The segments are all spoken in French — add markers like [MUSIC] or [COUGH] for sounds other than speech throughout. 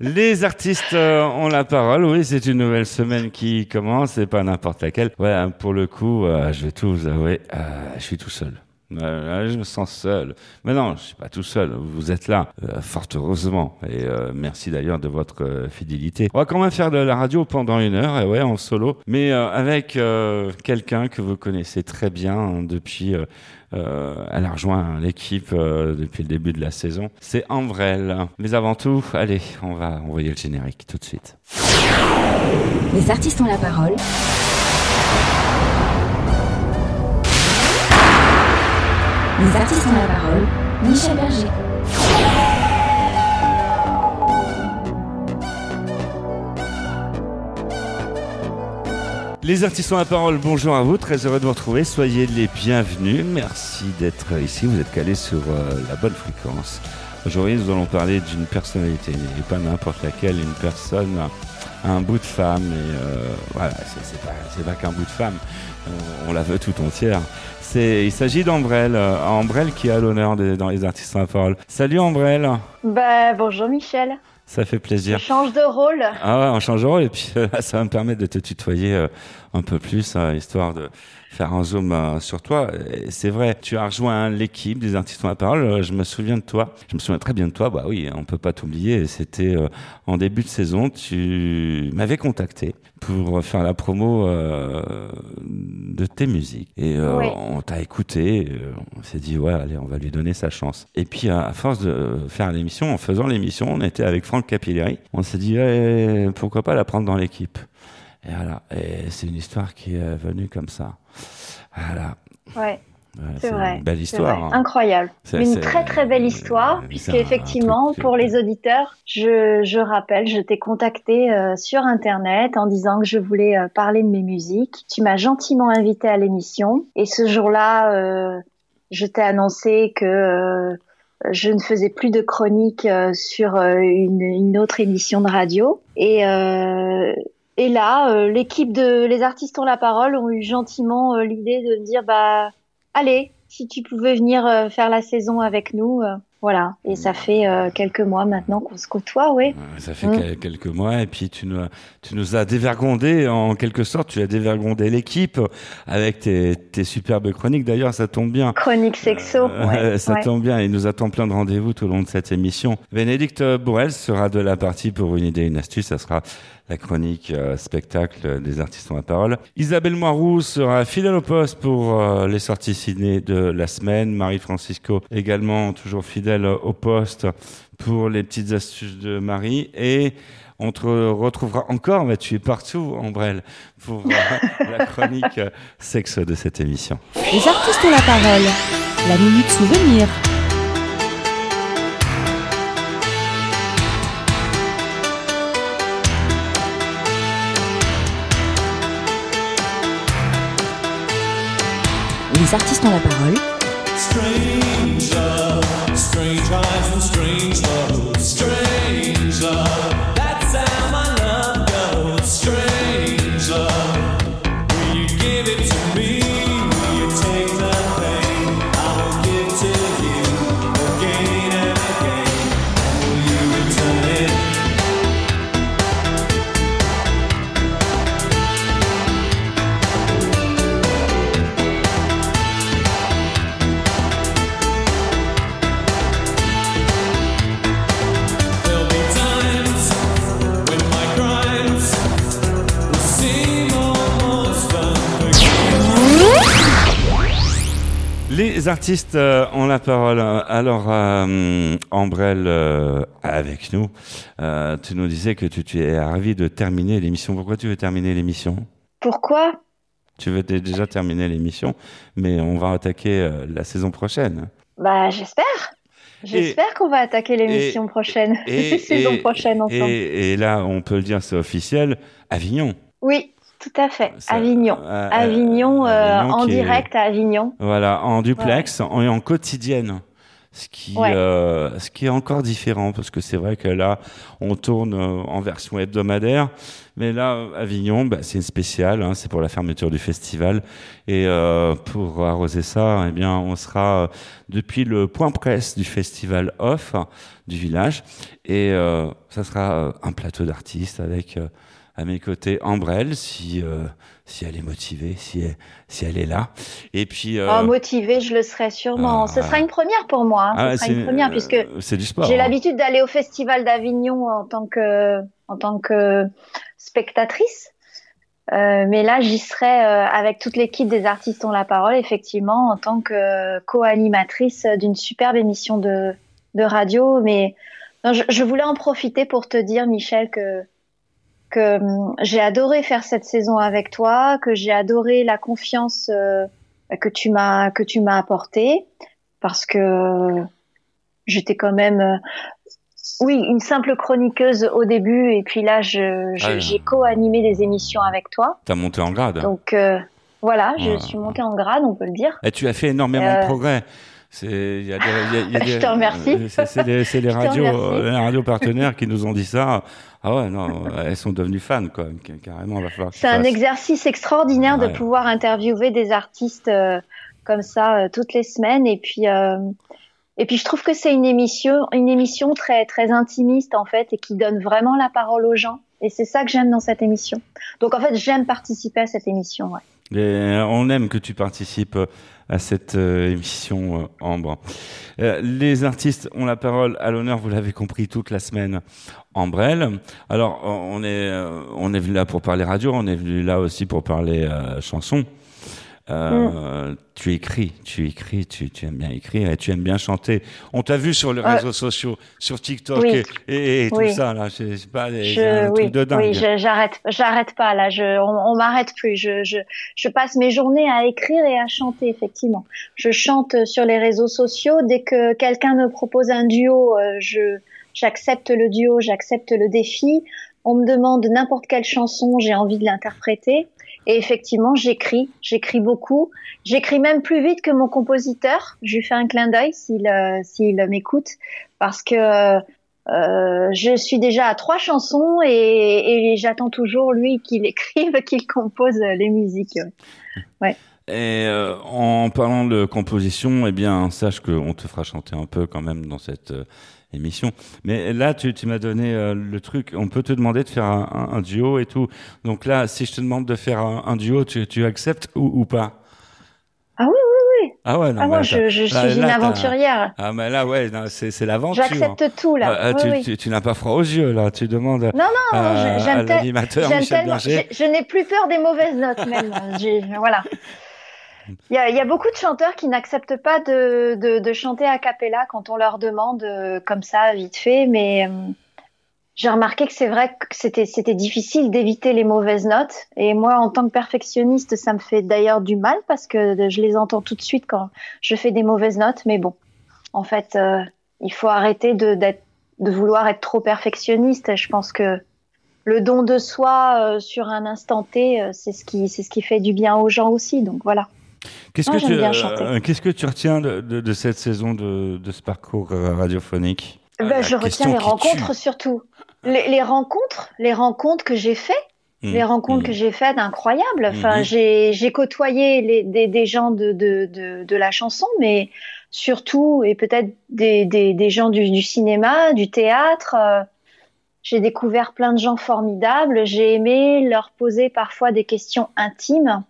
Les artistes euh, ont la parole. Oui, c'est une nouvelle semaine qui commence et pas n'importe laquelle. Ouais, pour le coup, euh, je vais tout vous avouer, euh, je suis tout seul. Euh, je me sens seul. Mais non, je suis pas tout seul. Vous êtes là, euh, fort heureusement. Et euh, merci d'ailleurs de votre fidélité. On va quand même faire de la radio pendant une heure, et ouais, en solo, mais avec quelqu'un que vous connaissez très bien hein, depuis. elle a rejoint l'équipe depuis le début de la saison. C'est Ambrelle. Mais avant tout, allez, on va envoyer le générique tout de suite. Les artistes ont la parole. Les artistes ont la parole. Michel Berger. Les artistes ont la parole, bonjour à vous, très heureux de vous retrouver, soyez les bienvenus, merci d'être ici, vous êtes calés sur euh, la bonne fréquence. Aujourd'hui nous allons parler d'une personnalité, et pas n'importe laquelle, une personne, un bout de femme, et euh, voilà, c'est pas, pas qu'un bout de femme, on, on la veut tout entière. Il s'agit d'Ambrelle, euh, Ambrelle qui a l'honneur dans les artistes ont la parole. Salut Ambrelle, Bah, bonjour Michel. ça fait plaisir. change de rôle. Ah ouais, en changeant et puis euh, [LAUGHS] ça va me permettre de te tutoyer euh, un peu plus, hein, histoire de faire un zoom euh, sur toi. C'est vrai, tu as rejoint l'équipe des artistes ont la parole. Euh, Je me souviens de toi. Je me souviens très bien de toi. Bah oui, on peut pas t'oublier. C'était euh, en début de saison. Tu m'avais contacté pour faire la promo euh, de tes musiques. Et Oui. on t'a écouté. on s'est dit ouais, allez, on va lui donner sa chance. Et puis à force de faire l'émission, en faisant l'émission, on était avec Franck Capilleri. On s'est dit eh, pourquoi pas la prendre dans l'équipe? Et voilà. Et c'est une histoire qui est venue comme ça. Voilà. Ouais, Ouais, c'est vrai. une belle histoire. hein. Incroyable. C'est- Une très très belle histoire, c'est puisque un effectivement, pour les auditeurs, je, je rappelle, je t'ai contacté euh, sur Internet en disant que je voulais euh, parler de mes musiques. Tu m'as gentiment invité à l'émission, et ce jour-là, euh, je t'ai annoncé que euh, je ne faisais plus de chroniques euh, sur euh, une, une autre émission de radio. Et, euh, et là, euh, l'équipe de Les Artistes ont la parole ont eu gentiment euh, l'idée de me dire, bah, allez, si tu pouvais venir euh, faire la saison avec nous, voilà. Et ça fait euh, quelques mois maintenant qu'on se côtoie, oui. Ça fait Mm. quel- quelques mois et puis tu nous, as, tu nous as dévergondé en quelque sorte, tu as dévergondé l'équipe avec tes, tes superbes chroniques. D'ailleurs, ça tombe bien. Chronique sexo, ouais, [LAUGHS] ça ouais. tombe bien, il nous attend plein de rendez-vous tout au long de cette émission. Bénédicte Bourrel sera de la partie pour une idée, une astuce, ça sera la chronique euh, spectacle des artistes ont la parole. Isabelle Moiroux sera fidèle au poste pour euh, les sorties ciné de la semaine. Marie-Francisco également toujours fidèle au poste pour les petites astuces de Marie. Et on te retrouvera encore, mais tu es partout, Ambrelle, pour euh, [LAUGHS] la chronique sexe de cette émission. Les artistes ont la parole. La minute souvenir. Les artistes ont la parole. Strange love, strange eyes and strange love, strange Les artistes euh, ont la parole. Alors, euh, Ambrelle, euh, avec nous, euh, tu nous disais que tu, tu es ravi de terminer l'émission. Pourquoi tu veux terminer l'émission? Pourquoi? Tu veux dé- déjà terminer l'émission, mais on va attaquer euh, la saison prochaine. Bah, j'espère. J'espère qu'on va attaquer l'émission prochaine, [LAUGHS] saison et- prochaine ensemble. Et, et là, on peut le dire, c'est officiel, Avignon. Oui, tout à fait. Ça- Avignon. euh, Avignon, euh, Avignon en est- direct à Avignon. Voilà, en duplex en- et en quotidienne. Ce qui, Ouais. euh, ce qui est encore différent, parce que c'est vrai que là, on tourne euh, en version hebdomadaire, mais là, Avignon, bah, c'est une spéciale, hein, c'est pour la fermeture du festival. Et euh, pour arroser ça, eh bien, on sera euh, depuis le point presse du festival off du village, et euh, ça sera euh, un plateau d'artistes avec euh, à mes côtés Ambrelle, si euh, si elle est motivée, si elle, si elle est là. Et puis euh, Oh, motivée, je le serai sûrement. ah, Ce sera une première pour moi. hein. ah, Ce sera une première euh, puisque c'est du sport. j'ai hein. l'habitude d'aller au Festival d'Avignon en tant que en tant que spectatrice. Euh, mais là, j'y serai euh, avec toute l'équipe des artistes ont la parole, effectivement, en tant que co-animatrice d'une superbe émission de, de radio. Mais non, je, je voulais en profiter pour te dire, Michel, que que hum, j'ai adoré faire cette saison avec toi, que j'ai adoré la confiance euh, que tu m'as que tu m'as apportée, parce que j'étais quand même euh, oui, une simple chroniqueuse au début, et puis là, je, je- Ah j'ai co-animé des émissions avec toi. T'as monté en grade. Donc euh, voilà, je suis montée en grade, on peut le dire. Et tu as fait énormément de progrès. C'est, y a des, il y a- il y a [LAUGHS] Je te remercie. euh, C'est, c'est les, c'est [LAUGHS] radios, euh, les radios partenaires qui nous ont dit ça. Ah ouais, non, elles sont devenues fans, quoi. Car- Carrément, va falloir. C'est un exercice extraordinaire Ouais. de pouvoir interviewer des artistes euh, comme ça euh, toutes les semaines. Et puis, euh, et puis, je trouve que c'est une émission, une émission très, très intimiste en fait, et qui donne vraiment la parole aux gens. Et c'est ça que j'aime dans cette émission. Donc en fait, j'aime participer à cette émission. Ouais. Et on aime que tu participes euh, à cette euh, émission, euh, Ambre. Euh, les artistes ont la parole à l'honneur, vous l'avez compris, toute la semaine. Ambrelle. Alors, on est, on est venu là pour parler radio, on est venu là aussi pour parler euh, chanson. Euh, Tu écris, tu écris, tu, tu aimes bien écrire et tu aimes bien chanter. On t'a vu sur les Euh, réseaux sociaux, sur TikTok oui. et, et, et tout Oui. ça là. C'est pas des, Je, un oui, truc de dingue. oui, j'arrête, j'arrête pas là. Je, on, on m'arrête plus. Je, je, je passe mes journées à écrire et à chanter effectivement. Je chante sur les réseaux sociaux. Dès que quelqu'un me propose un duo, euh, je, j'accepte le duo, j'accepte le défi. On me demande n'importe quelle chanson, j'ai envie de l'interpréter. Et effectivement, j'écris, j'écris beaucoup. J'écris même plus vite que mon compositeur. Je lui fais un clin d'œil s'il, euh, m'écoute, parce que euh, je suis déjà à trois chansons et, et j'attends toujours lui qu'il [LAUGHS] écrive, qu'il compose les musiques. Et euh, en parlant de composition, eh bien, sache qu'on te fera chanter un peu quand même dans cette euh, émission. Mais là, tu, tu m'as donné euh, le truc. On peut te demander de faire un, un- un duo et tout. Donc là, si je te demande de faire un, un duo, tu, tu acceptes ou, ou pas? Ah oui, oui, oui. Ah ouais, non. ah moi, t'as- je, je là- suis là, une aventurière. Ah mais là, ouais, non, c'est c'est l'aventure. J'accepte tout là. Oui, tu oui. tu, tu n'as pas froid aux yeux là. Tu demandes Non, non, à, j'aime tellement-. Je, n'ai plus peur des mauvaises notes même. [LAUGHS] Voilà. Il y, a, beaucoup de chanteurs qui n'acceptent pas de, chanter a cappella quand on leur demande euh, comme ça vite fait, mais euh, j'ai remarqué que c'est vrai que c'était difficile d'éviter les mauvaises notes. Et moi, en tant que perfectionniste, ça me fait d'ailleurs du mal parce que je les entends tout de suite quand je fais des mauvaises notes. Mais bon, en fait, euh, il faut arrêter de vouloir être trop perfectionniste. Je pense que le don de soi sur un instant T, c'est ce c'est ce qui fait du bien aux gens aussi. Donc voilà. Qu'est-ce que j'aime tu bien euh, qu'est-ce que tu retiens de, de, de cette saison de, de ce parcours euh, radiophonique? Ben, Ah, je retiens les rencontres surtout. Les, les rencontres, les rencontres que j'ai fait, tue. les rencontres Mmh. que j'ai faites incroyables. Enfin, Mhm. j'ai j'ai côtoyé les, des, des gens de, de, de, de la chanson, mais surtout et peut-être des, des, des gens du, du cinéma, du théâtre. euh, j'ai découvert plein de gens formidables. J'ai aimé leur poser parfois des questions intimes.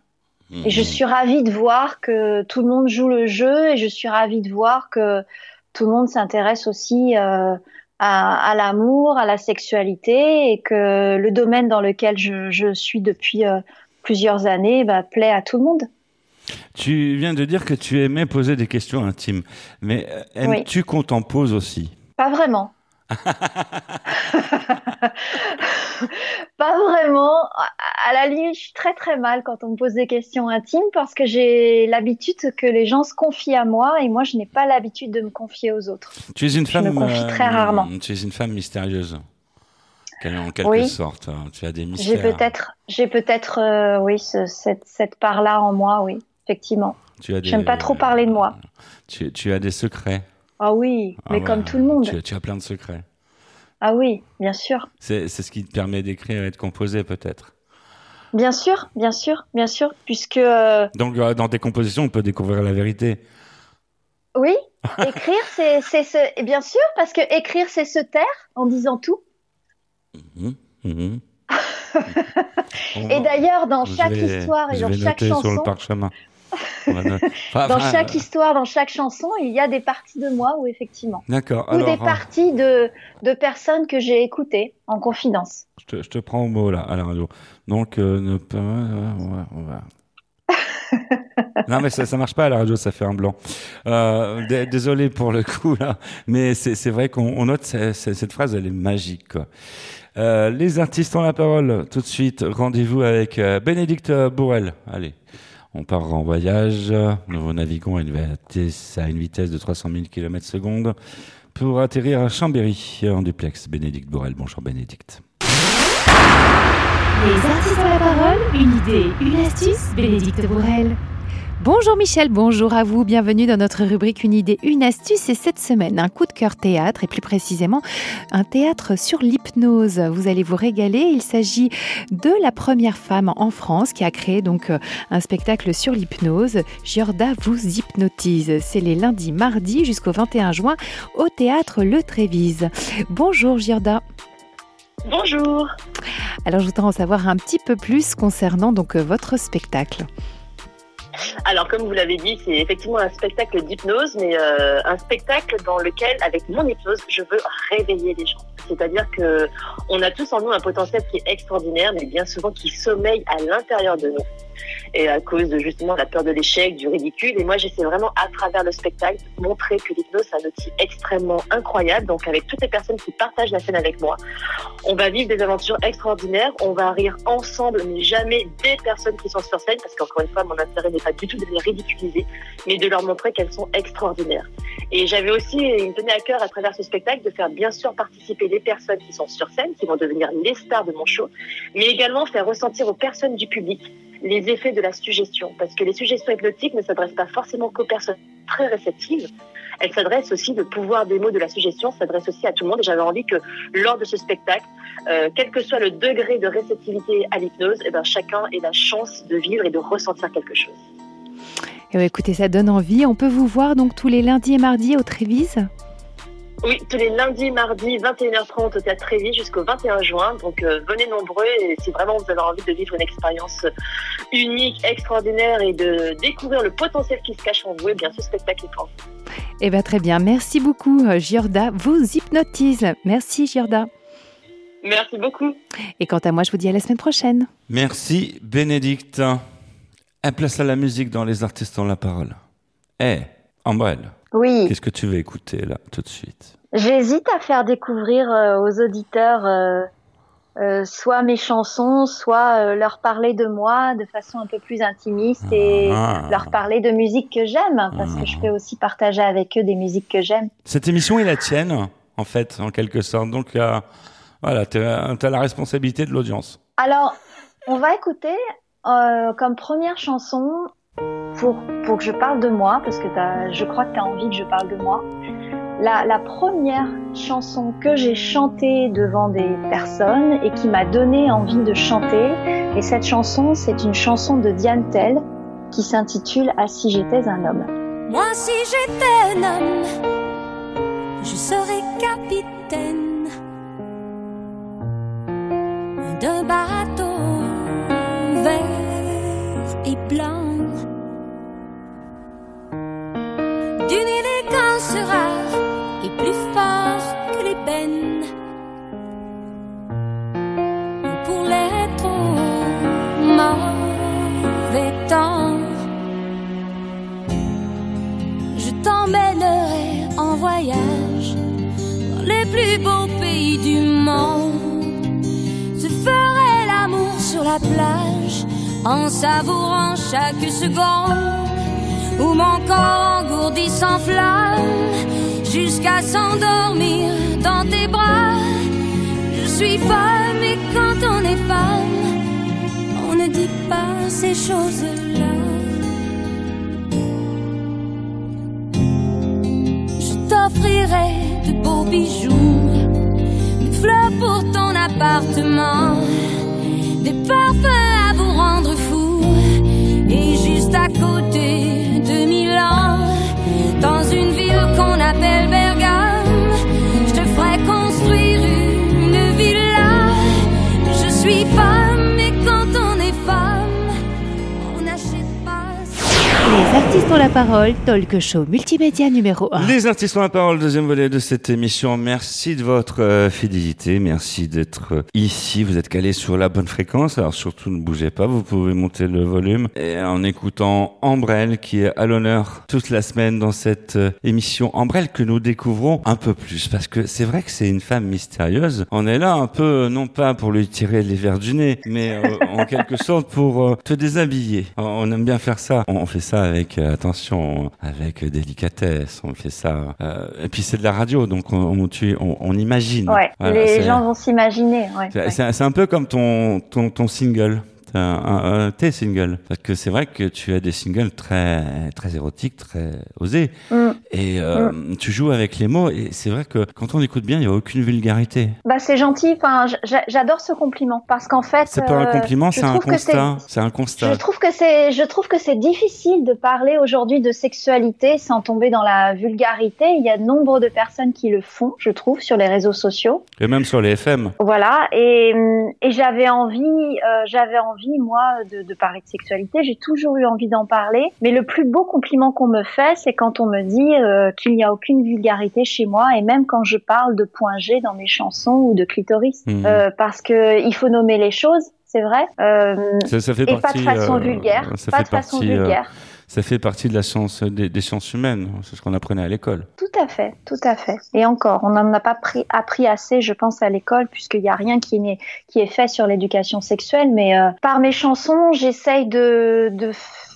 Et je Mhm. suis ravie de voir que tout le monde joue le jeu et je suis ravie de voir que tout le monde s'intéresse aussi euh, à, à l'amour, à la sexualité et que le domaine dans lequel je, je suis depuis euh, plusieurs années bah, plaît à tout le monde. Tu viens de dire que tu aimais poser des questions intimes, mais euh, aimes-tu qu'on t'en pose aussi? Pas vraiment. [LAUGHS] [LAUGHS] pas vraiment. À- la limite, je suis très très mal quand on me pose des questions intimes parce que j'ai l'habitude que les gens se confient à moi et moi je n'ai pas l'habitude de me confier aux autres. Tu es une Je femme. me confie très rarement. Tu es une femme mystérieuse. En quelque Oui. sorte, hein. tu as des J'ai mystères. peut-être, j'ai peut-être, euh, oui, ce- cette, cette part-là en moi, oui, effectivement. Tu as des- J'aime pas trop parler de moi. Tu, tu as des secrets. Ah oui, Ah mais ouais, comme tout le monde. Tu, tu as plein de secrets. Ah oui, bien sûr. C'est c'est ce qui te permet d'écrire et de composer, peut-être. Bien sûr, bien sûr, bien sûr, puisque euh, Donc, euh, dans tes compositions, on peut découvrir la vérité. oui, [LAUGHS] écrire, c'est et bien sûr, parce que écrire, c'est se taire en disant tout. Mhm, mhm. [LAUGHS] Et d'ailleurs, dans chaque vais- histoire et je dans vais chaque noter sur le chanson, parchemin. Dans chaque histoire, dans chaque chanson, il y a des parties de moi où effectivement, D'accord. ou Alors, des euh, parties de de personnes que j'ai écoutées en confidence. je te, je te prends au mot là, à la radio. Donc, euh, ne pas. on va. on [LAUGHS] va- non, mais ça, ça marche pas à la radio, ça fait un blanc. Euh, désolé pour le coup là, mais c'est vrai qu'on on note ce- ce- cette phrase, elle est magique. Quoi. Euh, les artistes ont la parole. Tout de suite, rendez-vous avec euh, Bénédicte Bourrel. Allez, on part en voyage. Nous naviguons à une vitesse, à de 300 000 km secondes pour atterrir à Chambéry en duplex. Bénédicte Bourrel. Bonjour Bénédicte. Les artistes ont la parole, une idée, une astuce, Bénédicte Bourrel. Bonjour Michel, bonjour à vous, bienvenue dans notre rubrique Une idée, une astuce et cette semaine un coup de cœur théâtre et plus précisément un théâtre sur l'hypnose. Vous allez vous régaler, il s'agit de la première femme en France qui a créé donc euh, un spectacle sur l'hypnose. Giorda vous hypnotise. C'est les lundis, mardis jusqu'au 21 juin au théâtre Le Trévise. Bonjour Giorda. Bonjour. Alors je voudrais en savoir un petit peu plus concernant donc euh, votre spectacle. Alors, comme vous l'avez dit, c'est effectivement un spectacle d'hypnose, mais euh, un spectacle dans lequel, avec mon hypnose, je veux réveiller les gens. C'est-à-dire que on a tous en nous un potentiel qui est extraordinaire, mais bien souvent qui sommeille à l'intérieur de nous. Et à cause de justement la peur de l'échec, du ridicule. Et moi, j'essaie vraiment à travers le spectacle de montrer que l'hypnose, c'est un outil extrêmement incroyable. Donc, avec toutes les personnes qui partagent la scène avec moi, on va vivre des aventures extraordinaires. On va rire ensemble, mais jamais des personnes qui sont sur scène, parce qu'encore une fois, mon intérêt n'est pas du tout de les ridiculiser, mais de leur montrer qu'elles sont extraordinaires. Et j'avais aussi, il me tenait à cœur à travers ce spectacle de faire bien sûr participer les personnes qui sont sur scène, qui vont devenir les stars de mon show, mais également faire ressentir aux personnes du public les effets de la suggestion. Parce que les suggestions hypnotiques ne s'adressent pas forcément qu'aux personnes très réceptives. Elles s'adressent aussi, le pouvoir des mots de la suggestion s'adresse aussi à tout le monde. Et j'avais envie que lors de ce spectacle, euh, quel que soit le degré de réceptivité à l'hypnose, eh ben, chacun ait la chance de vivre et de ressentir quelque chose. Eh ouais, écoutez, ça donne envie. On peut vous voir donc tous les lundis et mardis au Trévise Oui, tous les lundis, mardis, 21h30 au Théâtre Trévis jusqu'au 21 juin. Donc euh, venez nombreux et si vraiment vous avez envie de vivre une expérience unique, extraordinaire et de découvrir le potentiel qui se cache en vous, eh bien ce spectacle est pour vous. Eh bien, très bien. Merci beaucoup, euh, Giorda. Vous hypnotise. Merci, Giorda. Merci beaucoup. Et quant à moi, je vous dis à la semaine prochaine. Merci Bénédicte. Un place à la musique dans Les artistes ont la parole. Eh, Ambrelle, Oui, qu'est-ce que tu veux écouter là tout de suite? J'hésite à faire découvrir euh, aux auditeurs euh, euh, soit mes chansons, soit leur parler de moi de façon un peu plus intimiste et Ah. leur parler de musique que j'aime, parce que je peux aussi partager avec eux des musiques que j'aime. Cette émission est la tienne, en fait, en quelque sorte. Donc, voilà, tu as, la responsabilité de l'audience. Alors, on va écouter comme première chanson pour, pour que je parle de moi, parce que je crois que tu as envie que je parle de moi. La, la première chanson que j'ai chantée devant des personnes et qui m'a donné envie de chanter, et cette chanson, c'est une chanson de Diane Tell qui s'intitule Ah si j'étais un homme. Moi, si j'étais un homme, je serais capitaine d'un bateau vert et blanc, d'une élégance rare et plus fort que l'ébène. Pour les trop mauvais temps. Je t'emmènerai en voyage dans les plus beaux pays du monde. Je ferai l'amour sur la plage en savourant chaque seconde où mon corps engourdi s'enflamme jusqu'à s'endormir dans tes bras. Je suis femme et quand on est femme, on ne dit pas ces choses-là. Je t'offrirai de beaux bijoux, des fleurs pour ton appartement, des parfums artistes ont la parole, talk show multimédia numéro 1. Les artistes ont la parole, deuxième volet de cette émission. Merci de votre euh, fidélité, merci d'être euh, ici. Vous êtes calés sur la bonne fréquence, alors surtout ne bougez pas, vous pouvez monter le volume. Et en écoutant Ambrelle, qui est à l'honneur toute la semaine dans cette euh, émission Ambrelle que nous découvrons un peu plus, parce que c'est vrai que c'est une femme mystérieuse. On est là un peu, non pas pour lui tirer les verres du nez, mais en quelque sorte pour te déshabiller. On aime bien faire ça. On fait ça avec attention, avec délicatesse. On fait ça. euh, et puis c'est de la radio, donc on, on, tu- on, on imagine. Ouais, Voilà, les gens vont s'imaginer. Ouais, c'est- ouais. Un peu comme ton, ton, ton single. Un- un- tes singles. Parce que c'est vrai que tu as des singles très, très érotiques, très osés. Mm. Et euh, tu joues avec les mots. Et c'est vrai que quand on écoute bien, il n'y a aucune vulgarité. Bah c'est gentil. Enfin, j'a- j'adore ce compliment parce qu'en fait, C'est pas un euh, compliment, c'est un constat. C'est un constat. Je trouve que c'est, je trouve que c'est difficile de parler aujourd'hui de sexualité sans tomber dans la vulgarité. Il y a nombre de personnes qui le font, je trouve, sur les réseaux sociaux. Et même sur les FM. Voilà. Et, et j'avais envie, euh, j'avais envie moi de, de parler de sexualité. J'ai toujours eu envie d'en parler. Mais le plus beau compliment qu'on me fait, c'est quand on me dit euh, qu'il n'y a aucune vulgarité chez moi, et même quand je parle de point G dans mes chansons ou de clitoris, Mhm. Euh, parce que il faut nommer les choses. C'est vrai. Euh, Ça, ça fait et pas partie, de façon vulgaire. ça Pas fait de façon partie, vulgaire. Ça fait partie de la science des, sciences humaines. C'est ce qu'on apprenait à l'école. Tout à fait, tout à fait. Et encore, on n'en a pas pris, appris assez, je pense, à l'école, puisqu'il n'y a rien qui est, qui est fait sur l'éducation sexuelle. Mais euh, par mes chansons, j'essaye de, de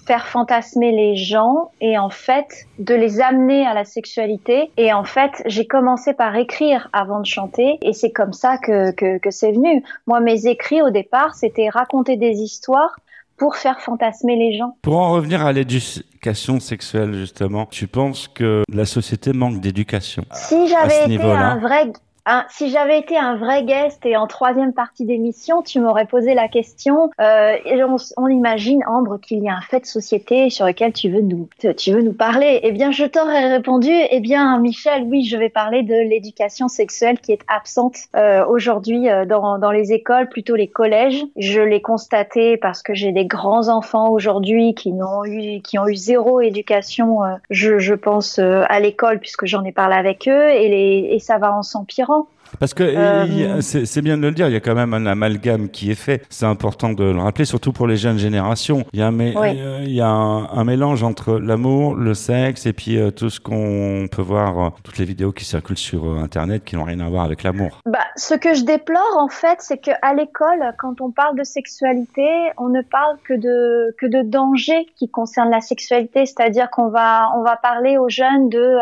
faire fantasmer les gens et en fait de les amener à la sexualité. Et en fait, j'ai commencé par écrire avant de chanter et c'est comme ça que, que, que c'est venu. Moi, mes écrits au départ, c'était raconter des histoires pour faire fantasmer les gens. Pour en revenir à l'éducation sexuelle, justement, tu penses que la société manque d'éducation Si j'avais été un vrai, si j'avais été un vrai guest et en troisième partie d'émission, tu m'aurais posé la question. Euh, on, on imagine Ambre qu'il y a un fait de société sur lequel tu veux nous, tu veux nous parler. Eh bien, je t'aurais répondu. Eh bien, Michel, oui, je vais parler de l'éducation sexuelle qui est absente euh, aujourd'hui euh, dans, dans les écoles, plutôt les collèges. Je l'ai constaté parce que j'ai des grands enfants aujourd'hui qui n'ont eu, qui ont eu zéro éducation. euh, je, je pense euh, à l'école puisque j'en ai parlé avec eux et, les, et ça va en s'empirant. Parce que Euh, c'est bien de le dire, il y a quand même un amalgame qui est fait. C'est important de le rappeler, surtout pour les jeunes générations. Il y a un, mé- Oui. euh, il y a un, un mélange entre l'amour, le sexe et puis euh, tout ce qu'on peut voir, euh, toutes les vidéos qui circulent sur Internet qui n'ont rien à voir avec l'amour. Bah, ce que je déplore en fait, c'est que à l'école, quand on parle de sexualité, on ne parle que de que de dangers qui concernent la sexualité, c'est-à-dire qu'on va on va parler aux jeunes de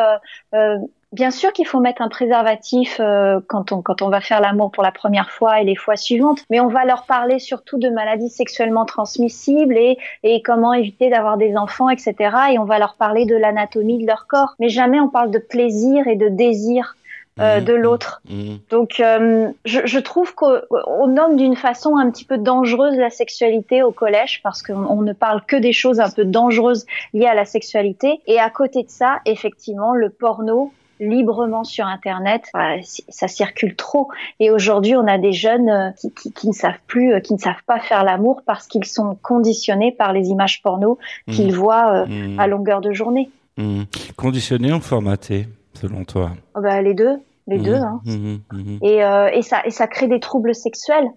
Bien sûr qu'il faut mettre un préservatif euh, quand on quand on va faire l'amour pour la première fois et les fois suivantes, mais on va leur parler surtout de maladies sexuellement transmissibles et et comment éviter d'avoir des enfants, etc. Et on va leur parler de l'anatomie de leur corps, mais jamais on parle de plaisir et de désir euh, Mhm. de l'autre. Mhm. Donc, euh, je, je trouve qu'on on nomme d'une façon un petit peu dangereuse la sexualité au collège parce qu'on on ne parle que des choses un peu dangereuses liées à la sexualité. Et à côté de ça, effectivement, le porno librement sur Internet, euh, ça circule trop. Et aujourd'hui, on a des jeunes euh, qui, qui, qui ne savent plus, euh, qui ne savent pas faire l'amour parce qu'ils sont conditionnés par les images porno qu'ils voient Mhm. à longueur de journée. Mhm. Conditionné ou formaté, selon toi? Oh, bah, les deux, les deux. Hein. Et, euh, et ça et ça crée des troubles sexuels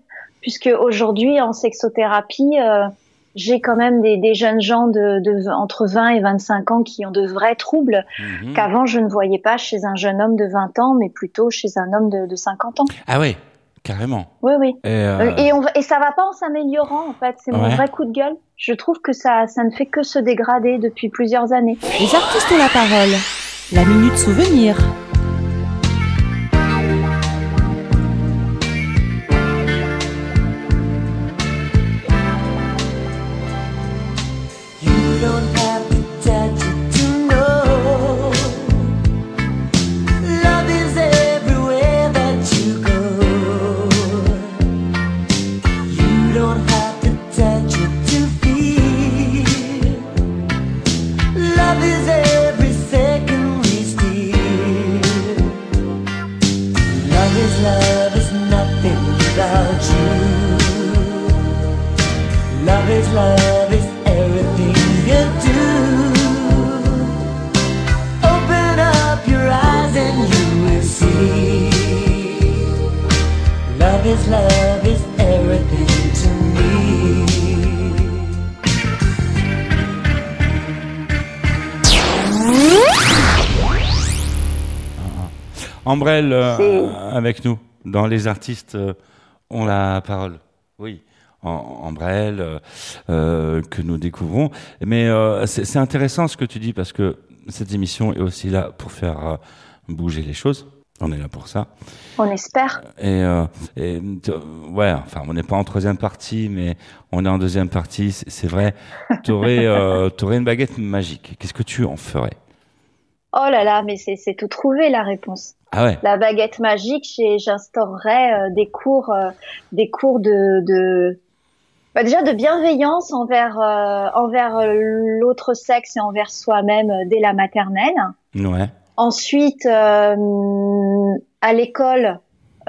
puisque aujourd'hui en sexothérapie euh, j'ai quand même des, des jeunes gens de, de entre 20 et 25 ans qui ont de vrais troubles Mhm. qu'avant je ne voyais pas chez un jeune homme de 20 ans mais plutôt chez un homme de, de 50 ans. Ah ouais, carrément. Oui oui. Et, euh, Et on va- et ça va pas en s'améliorant en fait, c'est mon Ouais. vrai coup de gueule. Je trouve que ça ça ne fait que se dégrader depuis plusieurs années. Les artistes ont la parole. La minute souvenir. Ambrelle euh, avec nous dans les artistes euh, ont la parole. Oui. Am- Ambrelle euh, euh, que nous découvrons. Mais euh, c'est intéressant ce que tu dis parce que cette émission est aussi là pour faire bouger les choses. On est là pour ça. On espère. Et, euh, ouais, enfin, on n'est pas en troisième partie, mais on est en deuxième partie. C'est vrai. T'aurais, euh, [LAUGHS] t'aurais une baguette magique. Qu'est-ce que tu en ferais? Oh là là, mais c'est c'est tout trouvé la réponse. Ah ouais. La baguette magique, j'instaurerais euh, des cours, euh, des cours de, de bah déjà de bienveillance envers euh, envers l'autre sexe et envers soi-même dès la maternelle. Ouais. Ensuite, euh, à l'école,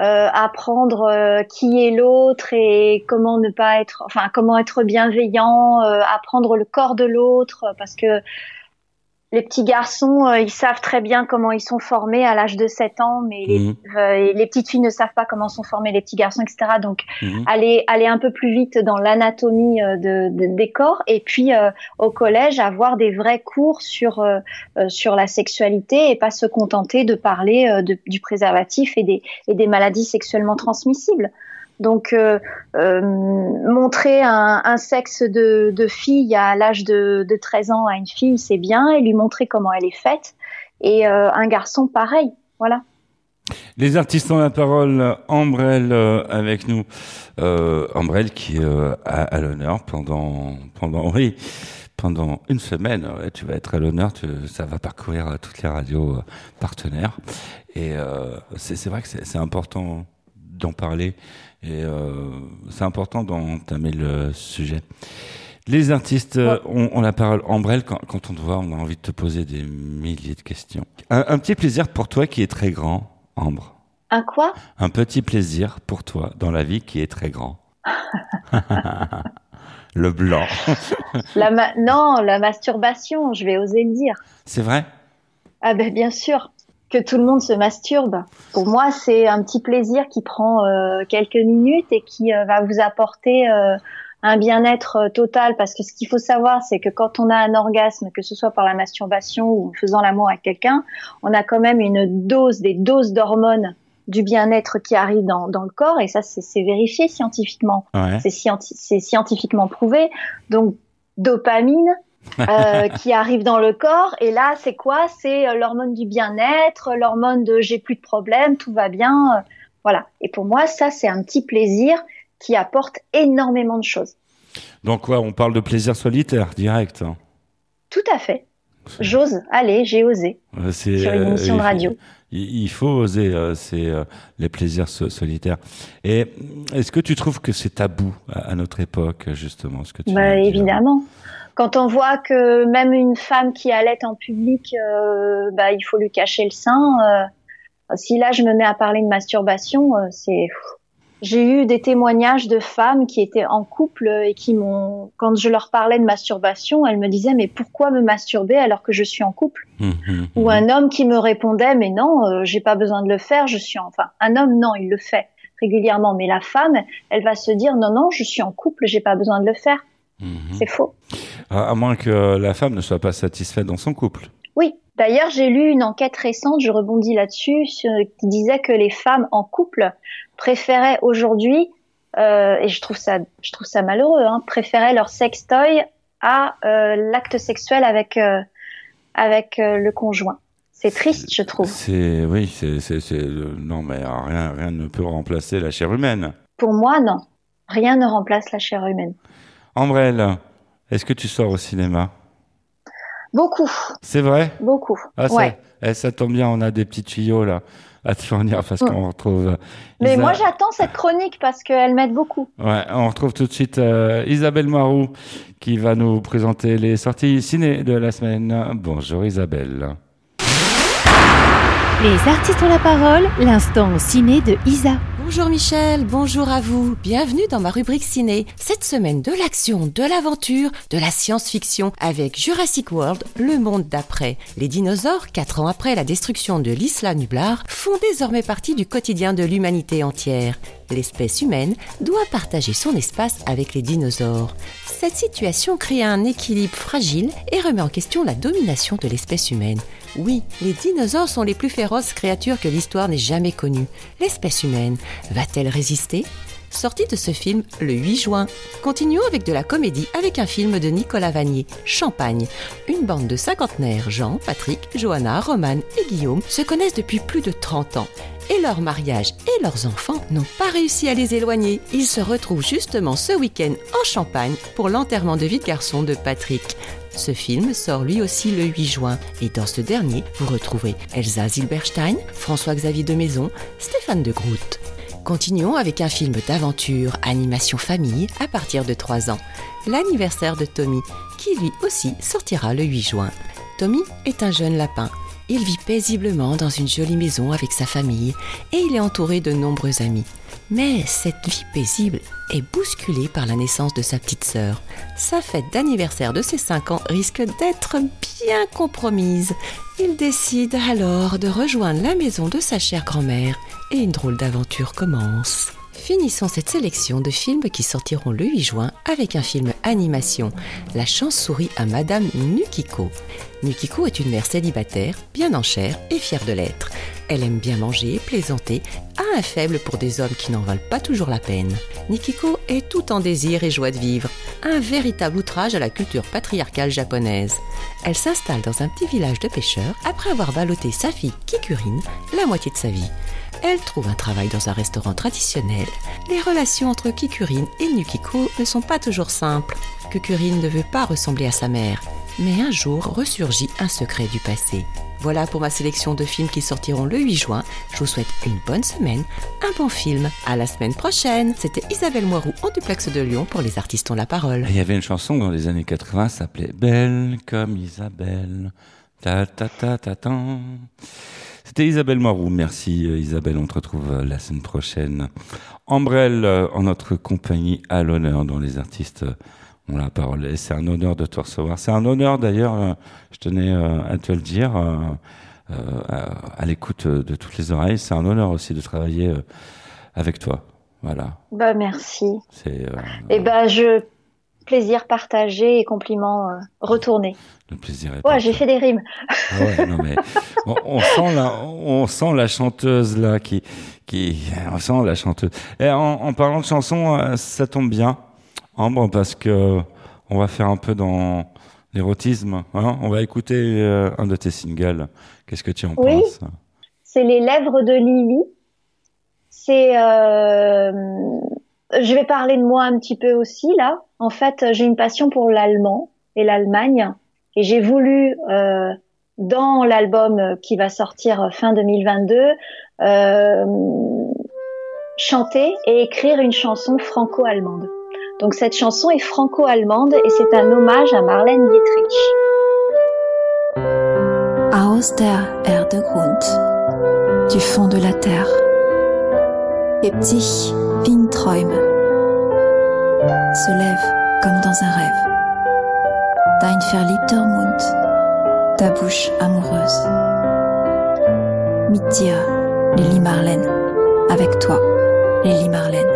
euh, apprendre qui est l'autre et comment ne pas être, enfin comment être bienveillant, apprendre le corps de l'autre, parce que les petits garçons, euh, ils savent très bien comment ils sont formés à l'âge de 7 ans, mais les, Mhm. euh, les petites filles ne savent pas comment sont formés les petits garçons, etc. Donc Mhm. aller aller un peu plus vite dans l'anatomie euh, de, de- des corps et puis euh, au collège avoir des vrais cours sur sur la sexualité et pas se contenter de parler euh, de- du préservatif et des et des maladies sexuellement transmissibles. Donc euh, euh, montrer un, sexe de, fille à l'âge de, de 13 ans à une fille, c'est bien, et lui montrer comment elle est faite. Et euh, un garçon, pareil. Voilà. Les artistes ont la parole. Ambrelle avec nous. Ambrelle qui est à, l'honneur pendant pendant oui pendant une semaine. tu vas être à l'honneur. Ça va parcourir toutes les radios partenaires. Et c'est vrai que c'est important d'en parler et euh, c'est important d'entamer le sujet. Les artistes euh, ont, ont la parole. Ambrelle, quand, quand on te voit, on a envie de te poser des milliers de questions. Un, un petit plaisir pour toi qui est très grand, Ambre. Un quoi? Un petit plaisir pour toi dans la vie qui est très grand. [LAUGHS] le blanc. la Non, la masturbation, je vais oser le dire. C'est vrai? Ah ben bien sûr que tout le monde se masturbe. Pour moi, c'est un petit plaisir qui prend euh, quelques minutes et qui euh, va vous apporter euh, un bien-être total. Parce que ce qu'il faut savoir, c'est que quand on a un orgasme, que ce soit par la masturbation ou en faisant l'amour avec quelqu'un, on a quand même une dose, des doses d'hormones du bien-être qui arrivent dans, dans le corps. Et ça, c'est vérifié scientifiquement. Ouais. C'est scienti- c'est scientifiquement prouvé. Donc, dopamine euh, [LAUGHS] qui arrive dans le corps. Et là, c'est quoi? C'est euh, l'hormone du bien-être, l'hormone de j'ai plus de problème, tout va bien. euh, voilà. Et pour moi, ça, c'est un petit plaisir qui apporte énormément de choses. Donc quoi, on parle de plaisir solitaire, direct. hein. Tout à fait. J'ose. Allez, j'ai osé. C'est, Sur une euh, émission de radio. Il, il faut oser, euh, c'est euh, les plaisirs so- solitaires. Et est-ce que tu trouves que c'est tabou à, à notre époque, justement, ce que tu Bah, dire? évidemment. Quand on voit que même une femme qui allait en public, euh, bah, il faut lui cacher le sein. euh, si là je me mets à parler de masturbation, euh, c'est. J'ai eu des témoignages de femmes qui étaient en couple et qui m'ont, quand je leur parlais de masturbation, elles me disaient mais pourquoi me masturber alors que je suis en couple? Hum, hum, Ou hum. un homme qui me répondait mais non, euh, j'ai pas besoin de le faire, je suis en... enfin un homme non, il le fait régulièrement, mais la femme, elle va se dire non non, je suis en couple, j'ai pas besoin de le faire. Mhm. C'est faux. À, à moins que la femme ne soit pas satisfaite dans son couple. Oui. D'ailleurs, j'ai lu une enquête récente, je rebondis là-dessus, qui disait que les femmes en couple préféraient aujourd'hui, euh, et je trouve ça, je trouve ça malheureux, hein, préféraient leur sextoy à euh, l'acte sexuel avec euh, avec le conjoint. C'est triste, je trouve. C'est oui, c'est non mais rien rien ne peut remplacer la chair humaine. Pour moi, non. Rien ne remplace la chair humaine. Ambrelle, est-ce que tu sors au cinéma? Beaucoup, C'est vrai? Beaucoup. Ah, ça, ouais. eh, ça tombe bien, on a des petits tuyaux là à te fournir parce Mm. qu'on retrouve. euh, Mais Isa- moi, j'attends cette chronique parce qu'elle m'aide beaucoup. Ouais, on retrouve tout de suite euh, Isabelle Marou qui va nous présenter les sorties ciné de la semaine. Bonjour Les artistes ont la parole, l'instant ciné de Isa. Bonjour Michel, bonjour à vous. Bienvenue dans ma rubrique ciné. Cette semaine de l'action, de l'aventure, de la science-fiction avec Jurassic World, le monde d'après. Les dinosaures, quatre ans après la destruction de l'Isla Nublar, font désormais partie du quotidien de l'humanité entière. L'espèce humaine doit partager son espace avec les dinosaures. Cette situation crée un équilibre fragile et remet en question la domination de l'espèce humaine. Oui, les dinosaures sont les plus féroces créatures que l'histoire n'ait jamais connues. L'espèce humaine va-t-elle résister? Sortie de ce film le 8 juin. Continuons avec de la comédie avec un film de Nicolas Vanier, Champagne. Une bande de cinquantenaires, Jean, Patrick, Johanna, Romane et Guillaume, se connaissent depuis plus de 30 ans. Et leur mariage et leurs enfants n'ont pas réussi à les éloigner. Ils se retrouvent justement ce week-end en Champagne pour l'enterrement de vie de garçon de Patrick. Ce film sort lui aussi le 8 juin et dans ce dernier, vous retrouverez Elsa Zilberstein, François-Xavier de Maison, Stéphane de Groot. Continuons avec un film d'aventure, animation famille à partir de 3 ans. L'anniversaire de Tommy, qui lui aussi sortira le 8 juin. Tommy est un jeune lapin. Il vit paisiblement dans une jolie maison avec sa famille et il est entouré de nombreux amis. Mais cette vie paisible est bousculée par la naissance de sa petite sœur. Sa fête d'anniversaire de ses 5 ans risque d'être bien compromise. Il décide alors de rejoindre la maison de sa chère grand-mère et une drôle d'aventure commence. Finissons cette sélection de films qui sortiront le 8 juin avec un film animation. La chance sourit à Madame Nukiko. Nukiko est une mère célibataire, bien en chair et fière de l'être. Elle aime bien manger, plaisanter, a un faible pour des hommes qui n'en valent pas toujours la peine. Nikiko est tout en désir et joie de vivre, un véritable outrage à la culture patriarcale japonaise. Elle s'installe dans un petit village de pêcheurs après avoir ballotté sa fille Kikurine la moitié de sa vie. Elle trouve un travail dans un restaurant traditionnel. Les relations entre Kikurine et Nukiko ne sont pas toujours simples. Kikurine ne veut pas ressembler à sa mère, mais un jour ressurgit un secret du passé. Voilà pour ma sélection de films qui sortiront le 8 juin. Je vous souhaite une bonne semaine, un bon film. À la semaine prochaine. C'était Isabelle Moiroux en duplex de Lyon pour les artistes ont la parole. Il y avait une chanson dans les années 80, ça s'appelait Belle comme Isabelle. Ta ta ta ta tan. C'était Isabelle Moiroux. Merci euh, Isabelle, on te retrouve euh, la semaine prochaine. Ambrelle euh, en notre compagnie à l'honneur dont les artistes ont la parole. Et c'est un honneur de te recevoir. C'est un honneur d'ailleurs, je tenais à te le dire, à, l'écoute de toutes les oreilles. C'est un honneur aussi de travailler avec toi. Voilà. Bah merci. C'est euh, Et ben je plaisir partagé et compliments euh, retournés. le plaisir. est Ouais, j'ai fait des rimes. Ah ouais, non mais [LAUGHS] on, on sent la, on sent la chanteuse là qui, qui, on sent la chanteuse. Et en, en parlant de chansons, euh, ça tombe bien, Ambre, parce que on va faire un peu dans l'érotisme. Hein on va écouter euh, un de tes singles. Qu'est-ce que tu en Oui. penses? C'est les lèvres de Lily. C'est euh, je vais parler de moi un petit peu aussi là. En fait, j'ai une passion pour l'allemand et l'Allemagne et j'ai voulu euh, dans l'album qui va sortir fin 2022 euh, chanter et écrire une chanson franco-allemande. Donc cette chanson est franco-allemande et c'est un hommage à Marlène Dietrich. Aus der Erde Grund, du fond de la terre, hebt sich se lève comme dans un rêve. Dein verliebter Mund, ta bouche amoureuse. Mit Lily Marlène, avec toi, Lily Marlène.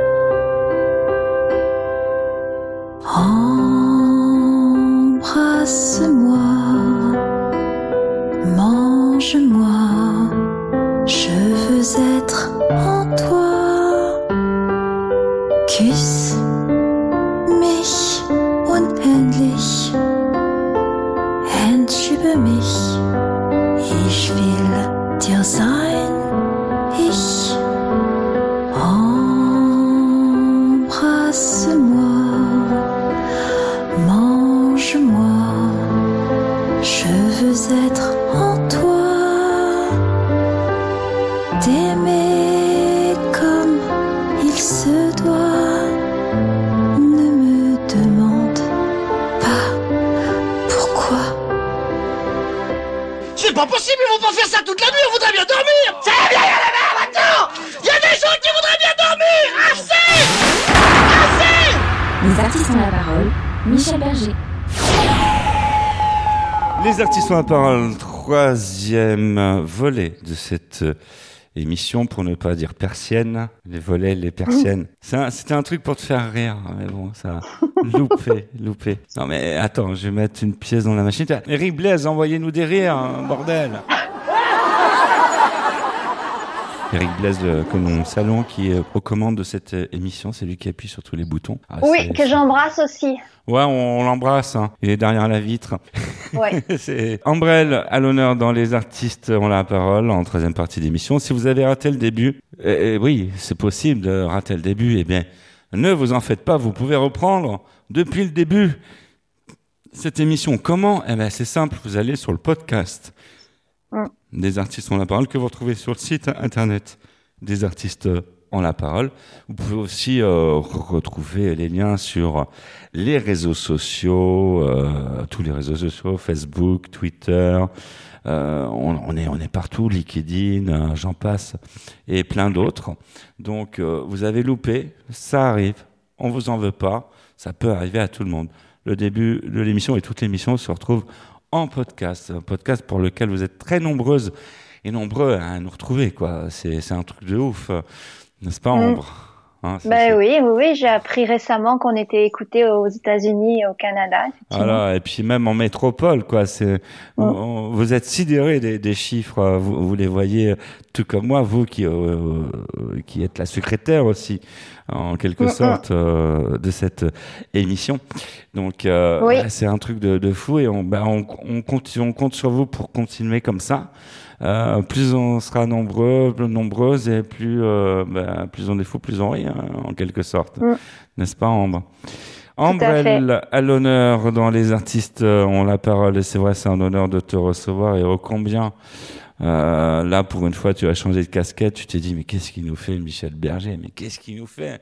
Embrasse-moi, mange-moi, je veux être Tschüss. mais ils vont pas faire ça toute la nuit, on voudrait bien dormir. Ça va bien, y'a la mer maintenant a des gens qui voudraient bien dormir. Assez. Assez. Les artistes ont la parole, Michel Berger. Les artistes ont la parole, troisième volet de cette émission, pour ne pas dire persienne. Les volets, les persiennes. Un- C'était un truc pour te faire rire, mais bon, ça a loupé, [LAUGHS] loupé. Non mais attends, je vais mettre une pièce dans la machine. Eric Blaise, envoyez-nous des rires, hein, bordel Eric Blaise, le- comme mon salon, qui est aux commandes de cette euh, émission, c'est lui qui appuie sur tous les boutons. Ah, Oui, que j'embrasse aussi. Ouais, on, on l'embrasse. hein. Il est derrière la vitre. Ouais. [LAUGHS] c'est Ambrelle à l'honneur dans Les artistes ont la parole en troisième partie d'émission. Si vous avez raté le début, euh, euh, oui, c'est possible de rater le début. Eh bien, ne vous en faites pas. Vous pouvez reprendre depuis le début cette émission. Comment? Eh ben, c'est simple. Vous allez sur le podcast. Des artistes ont la parole que vous retrouvez sur le site internet des artistes ont la parole. Vous pouvez aussi euh, re- retrouver les liens sur les réseaux sociaux, euh, tous les réseaux sociaux, Facebook, Twitter. euh, on, est on est partout, LinkedIn, euh, j'en passe, et plein d'autres. Donc euh, vous avez loupé, ça arrive. On vous en veut pas, ça peut arriver à tout le monde. Le début de l'émission et toute l'émission se retrouvent en podcast, un podcast pour lequel vous êtes très nombreuses et nombreux à nous retrouver. quoi. C'est c'est un truc de ouf, n'est-ce pas, Mm. Ambre? Hein, c'est- Ben oui, oui, oui, j'ai appris récemment qu'on était écouté aux États-Unis et au Canada. Voilà, et puis même en métropole, quoi. C'est Mm. vous, êtes sidérés des, des chiffres. Vous, vous les voyez tout comme moi, vous qui euh, euh, qui êtes la secrétaire aussi, en quelque sorte, euh, de cette émission. Donc euh, Oui. c'est un truc de, de fou et on, bah, on, on compte on compte sur vous pour continuer comme ça. Euh, plus on sera nombreux, nombreuses et plus bah, plus on est fou, plus on rit, hein, en quelque sorte, n'est-ce pas, Ambre? Ambrelle, à l'honneur dans les artistes ont la parole et c'est vrai, c'est un honneur de te recevoir et ô combien. Euh, là, pour une fois, tu as changé de casquette. Tu t'es dit, mais qu'est-ce qu'il nous fait, Michel Berger? Mais qu'est-ce qu'il nous fait?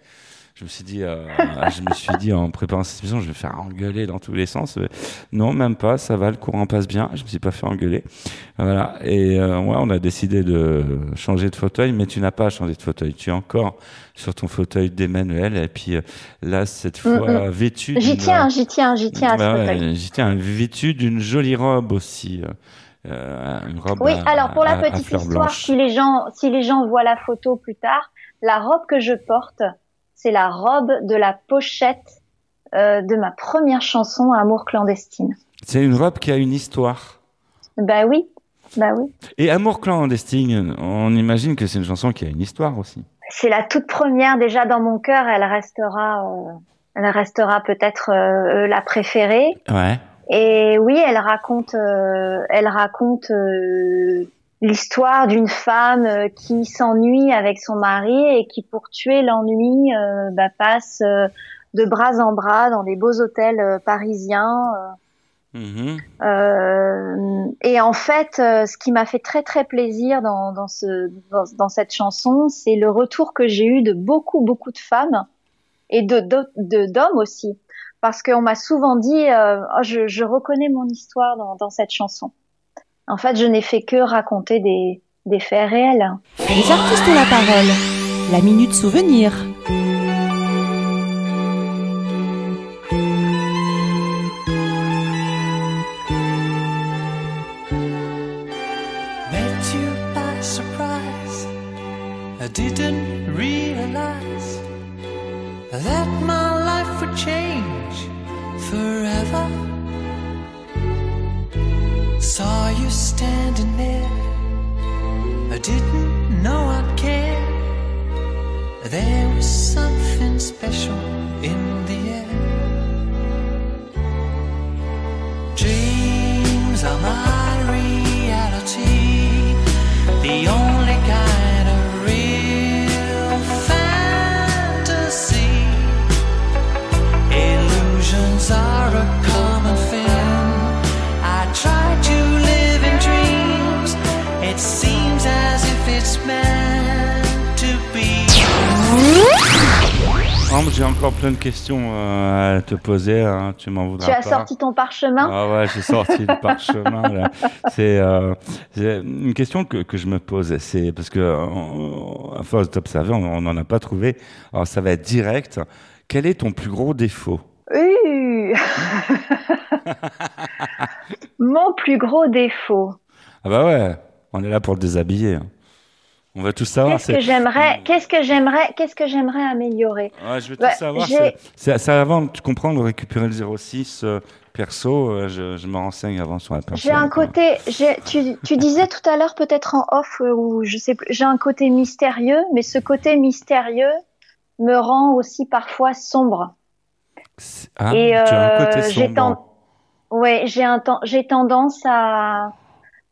Je me suis dit, euh, [LAUGHS] je me suis dit en préparant cette émission, je vais faire engueuler dans tous les sens. Euh, Non, même pas. Ça va, le courant passe bien. Je me suis pas fait engueuler. Voilà. Et euh, ouais, on a décidé de changer de fauteuil, mais tu n'as pas changé de fauteuil. Tu es encore sur ton fauteuil d'Emmanuel. Et puis euh, là, cette Mm, fois, vêtu. J'y tiens, j'y tiens, j'y tiens à ce fauteuil. J'y tiens, vêtu d'une jolie robe aussi. Euh, une robe Oui, à- alors pour la à- petite histoire, si les gens, si les gens voient la photo plus tard, la robe que je porte, c'est la robe de la pochette euh, de ma première chanson Amour clandestine. C'est une robe qui a une histoire. Bah oui, bah oui. Et Amour clandestine, on imagine que c'est une chanson qui a une histoire aussi. C'est la toute première déjà dans mon cœur. Elle restera, euh, elle restera peut-être euh, la préférée. Ouais. Et oui, elle raconte, euh, elle raconte euh, l'histoire d'une femme euh, qui s'ennuie avec son mari et qui, pour tuer l'ennui, euh, bah, passe de bras en bras dans des beaux hôtels parisiens. euh, et en fait, ce qui m'a fait très très plaisir dans, dans, ce, dans, dans cette chanson, c'est le retour que j'ai eu de beaucoup beaucoup de femmes et de- d'hommes aussi, parce qu'on m'a souvent dit, euh, Oh, je, je reconnais mon histoire dans, dans cette chanson. En fait, je n'ai fait que raconter des, des faits réels. Les artistes ont la parole. La minute souvenir. Euh, à te poser. hein, tu m'en voudras Tu as pas. sorti ton parchemin Ah ouais, j'ai sorti le parchemin. [LAUGHS] C'est euh, c'est une question que, que je me pose. C'est parce que euh, à force d'observer, on n'en a pas trouvé. Alors ça va être direct. Quel est ton plus gros défaut? [LAUGHS] Mon plus gros défaut. Ah bah ouais, on est là pour le déshabiller. On va tout savoir. Qu'est-ce que j'aimerais, qu'est-ce que j'aimerais, qu'est-ce que j'aimerais améliorer Ouais, je veux Bah, tout savoir. j'ai- C'est, avant de comprendre, de récupérer le 06 euh, perso. euh, je, je me renseigne avant sur la personne. J'ai un côté, tu, tu [LAUGHS] disais tout à l'heure peut-être en off euh, ou je sais plus, j'ai un côté mystérieux, mais ce côté mystérieux me rend aussi parfois sombre. Ah, Et, tu as un côté euh, j'ai sombre. ten- Ouais, j'ai un temps, j'ai tendance à,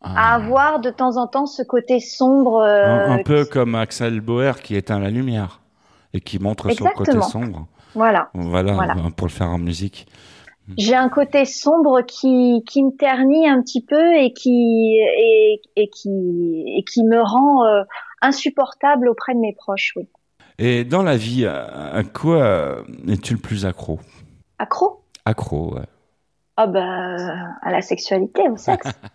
à Ah. avoir de temps en temps ce côté sombre. euh, un, un peu qui- comme Axel Bauer qui éteint la lumière et qui montre son côté Exactement. sombre. Voilà. Voilà, Voilà. pour le faire en musique. J'ai un côté sombre qui, qui me ternit un petit peu et qui, et, et qui, et qui me rend euh, insupportable auprès de mes proches, oui. Et dans la vie, à, quoi euh, es-tu le plus accro? Accro? Accro, ouais. Ah bah, à la sexualité, au sexe. [LAUGHS]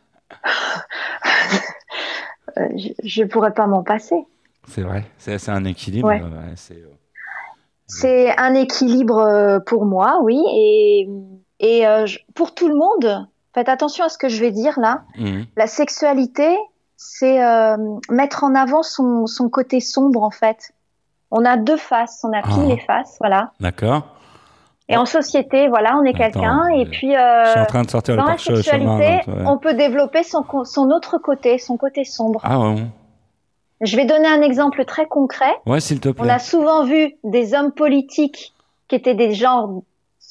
Euh, [LAUGHS] je, je pourrais pas m'en passer. C'est vrai. C'est, un équilibre. Ouais. euh, ouais, c'est, euh, un équilibre euh, pour moi, oui, et, euh, pour tout le monde. Faites attention à ce que je vais dire là. mhm. La sexualité, c'est euh, mettre en avant son, son côté sombre en fait. On a deux faces, on a pile Ah. et face, voilà. D'accord. Et en société, voilà, on est quelqu'un. Et euh, puis, euh, Je suis en train de sortir le dans la pare-choc sexualité, chemin, ouais. on peut développer son, autre côté, son côté sombre. Ah ouais. Je vais donner un exemple très concret. Ouais, s'il te plaît. On a souvent vu des hommes politiques qui étaient des gens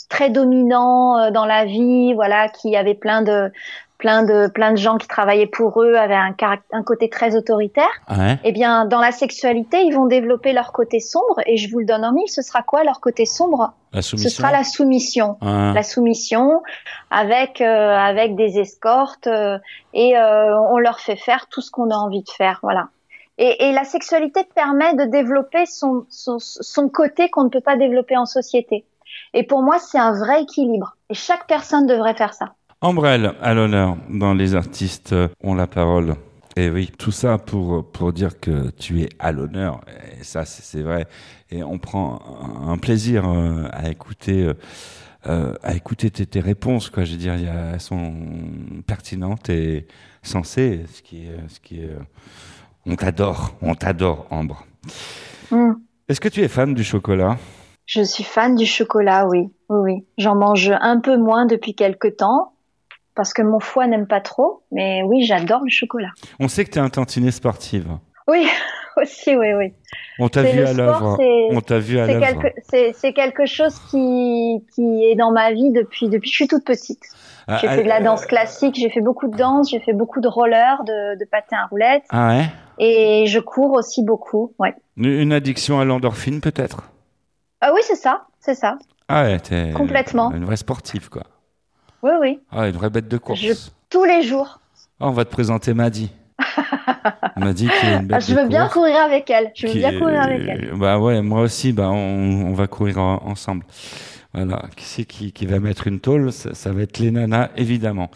très dominants euh, dans la vie, voilà, qui avaient plein de plein de plein de gens qui travaillaient pour eux, avaient un, un côté très autoritaire. Ouais. Eh bien, dans la sexualité, ils vont développer leur côté sombre, et je vous le donne en mille. Ce sera quoi leur côté sombre? La Ce soumission. sera la soumission Ah. la soumission avec euh, avec des escortes euh, et euh, on leur fait faire tout ce qu'on a envie de faire voilà et, et la sexualité permet de développer son son, son côté qu'on ne peut pas développer en société et pour moi c'est un vrai équilibre et chaque personne devrait faire ça Ambrelle, à l'honneur dans Les artistes ont la parole. Et oui, tout ça pour, pour dire que tu es à l'honneur. Et ça, c'est vrai. Et on prend un plaisir euh, à écouter, euh, euh, à écouter tes, tes réponses. Quoi. Je veux dire, il y a- elles sont pertinentes et sensées. Ce qui est, ce qui est, on t'adore, on t'adore, Ambre. Mm. Est-ce que tu es fan du chocolat? Je suis fan du chocolat oui oui oui j'en mange un peu moins depuis quelque temps parce que mon foie n'aime pas trop mais oui j'adore le chocolat On sait que tu es un tantinet sportive. oui [LAUGHS] aussi oui oui On t'a vu à l'œuvre. c'est- On t'a vu à l'œuvre. quelque, c'est, quelque chose qui, qui est dans ma vie depuis, depuis que je suis toute petite. Ah, J'ai fait de la euh, danse classique, j'ai fait beaucoup de danse, j'ai fait beaucoup de roller, de, de patin à roulettes, Ah ouais? Et je cours aussi beaucoup. Ouais. Une- Une addiction à l'endorphine, peut-être? Ah oui, c'est ça, c'est ça. Ah ouais, t'es Complètement. une vraie sportive, quoi. Oui, oui, Ah, une vraie bête de course. Je- tous les jours. Ah, on va te présenter Maddy. [LAUGHS] Maddy qui est une bête Ah, je de veux bien course, courir avec elle. Je veux bien est- courir avec elle. Bah ouais, moi aussi, bah on, on va courir en- ensemble. Voilà, qui c'est qui, qui va mettre une tôle? Ça, ça va être les nanas, évidemment.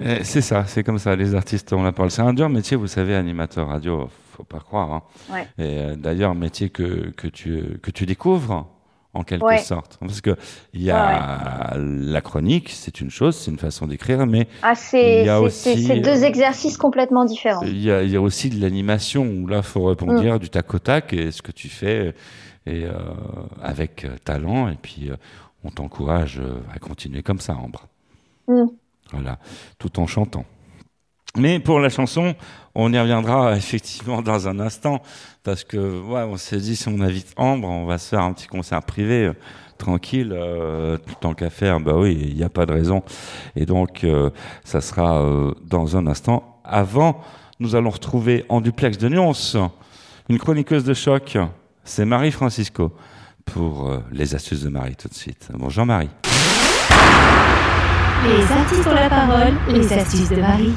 Euh, C'est ça, c'est comme ça, les artistes, on la parle. C'est un dur métier, vous savez, animateur radio, faut pas croire. Hein. Ouais. Et euh, d'ailleurs, métier que, que, tu, que tu découvres, en quelque Ouais. sorte. Parce que il y a la chronique, c'est une chose, c'est une façon d'écrire, mais Ah, Il y a aussi, c'est, deux euh, exercices complètement différents. il y a, il y a aussi de l'animation où là, faut répondre du tac au tac et ce que tu fais et euh, avec euh, talent et puis euh, on t'encourage à continuer comme ça, Ambre. Mm. Voilà, tout en chantant. Mais pour la chanson, on y reviendra [LAUGHS] effectivement dans un instant parce que ouais, on s'est dit si on invite Ambre, on va se faire un petit concert privé euh, tranquille, euh, tant qu'à faire. Bah oui, il n'y a pas de raison. Et donc, euh, ça sera euh, dans un instant. Avant, nous allons retrouver en duplex de Nyons une chroniqueuse de choc. C'est Marie Francisco pour les astuces de Marie tout de suite. Bonjour Marie. Les artistes ont la parole, les astuces de Marie.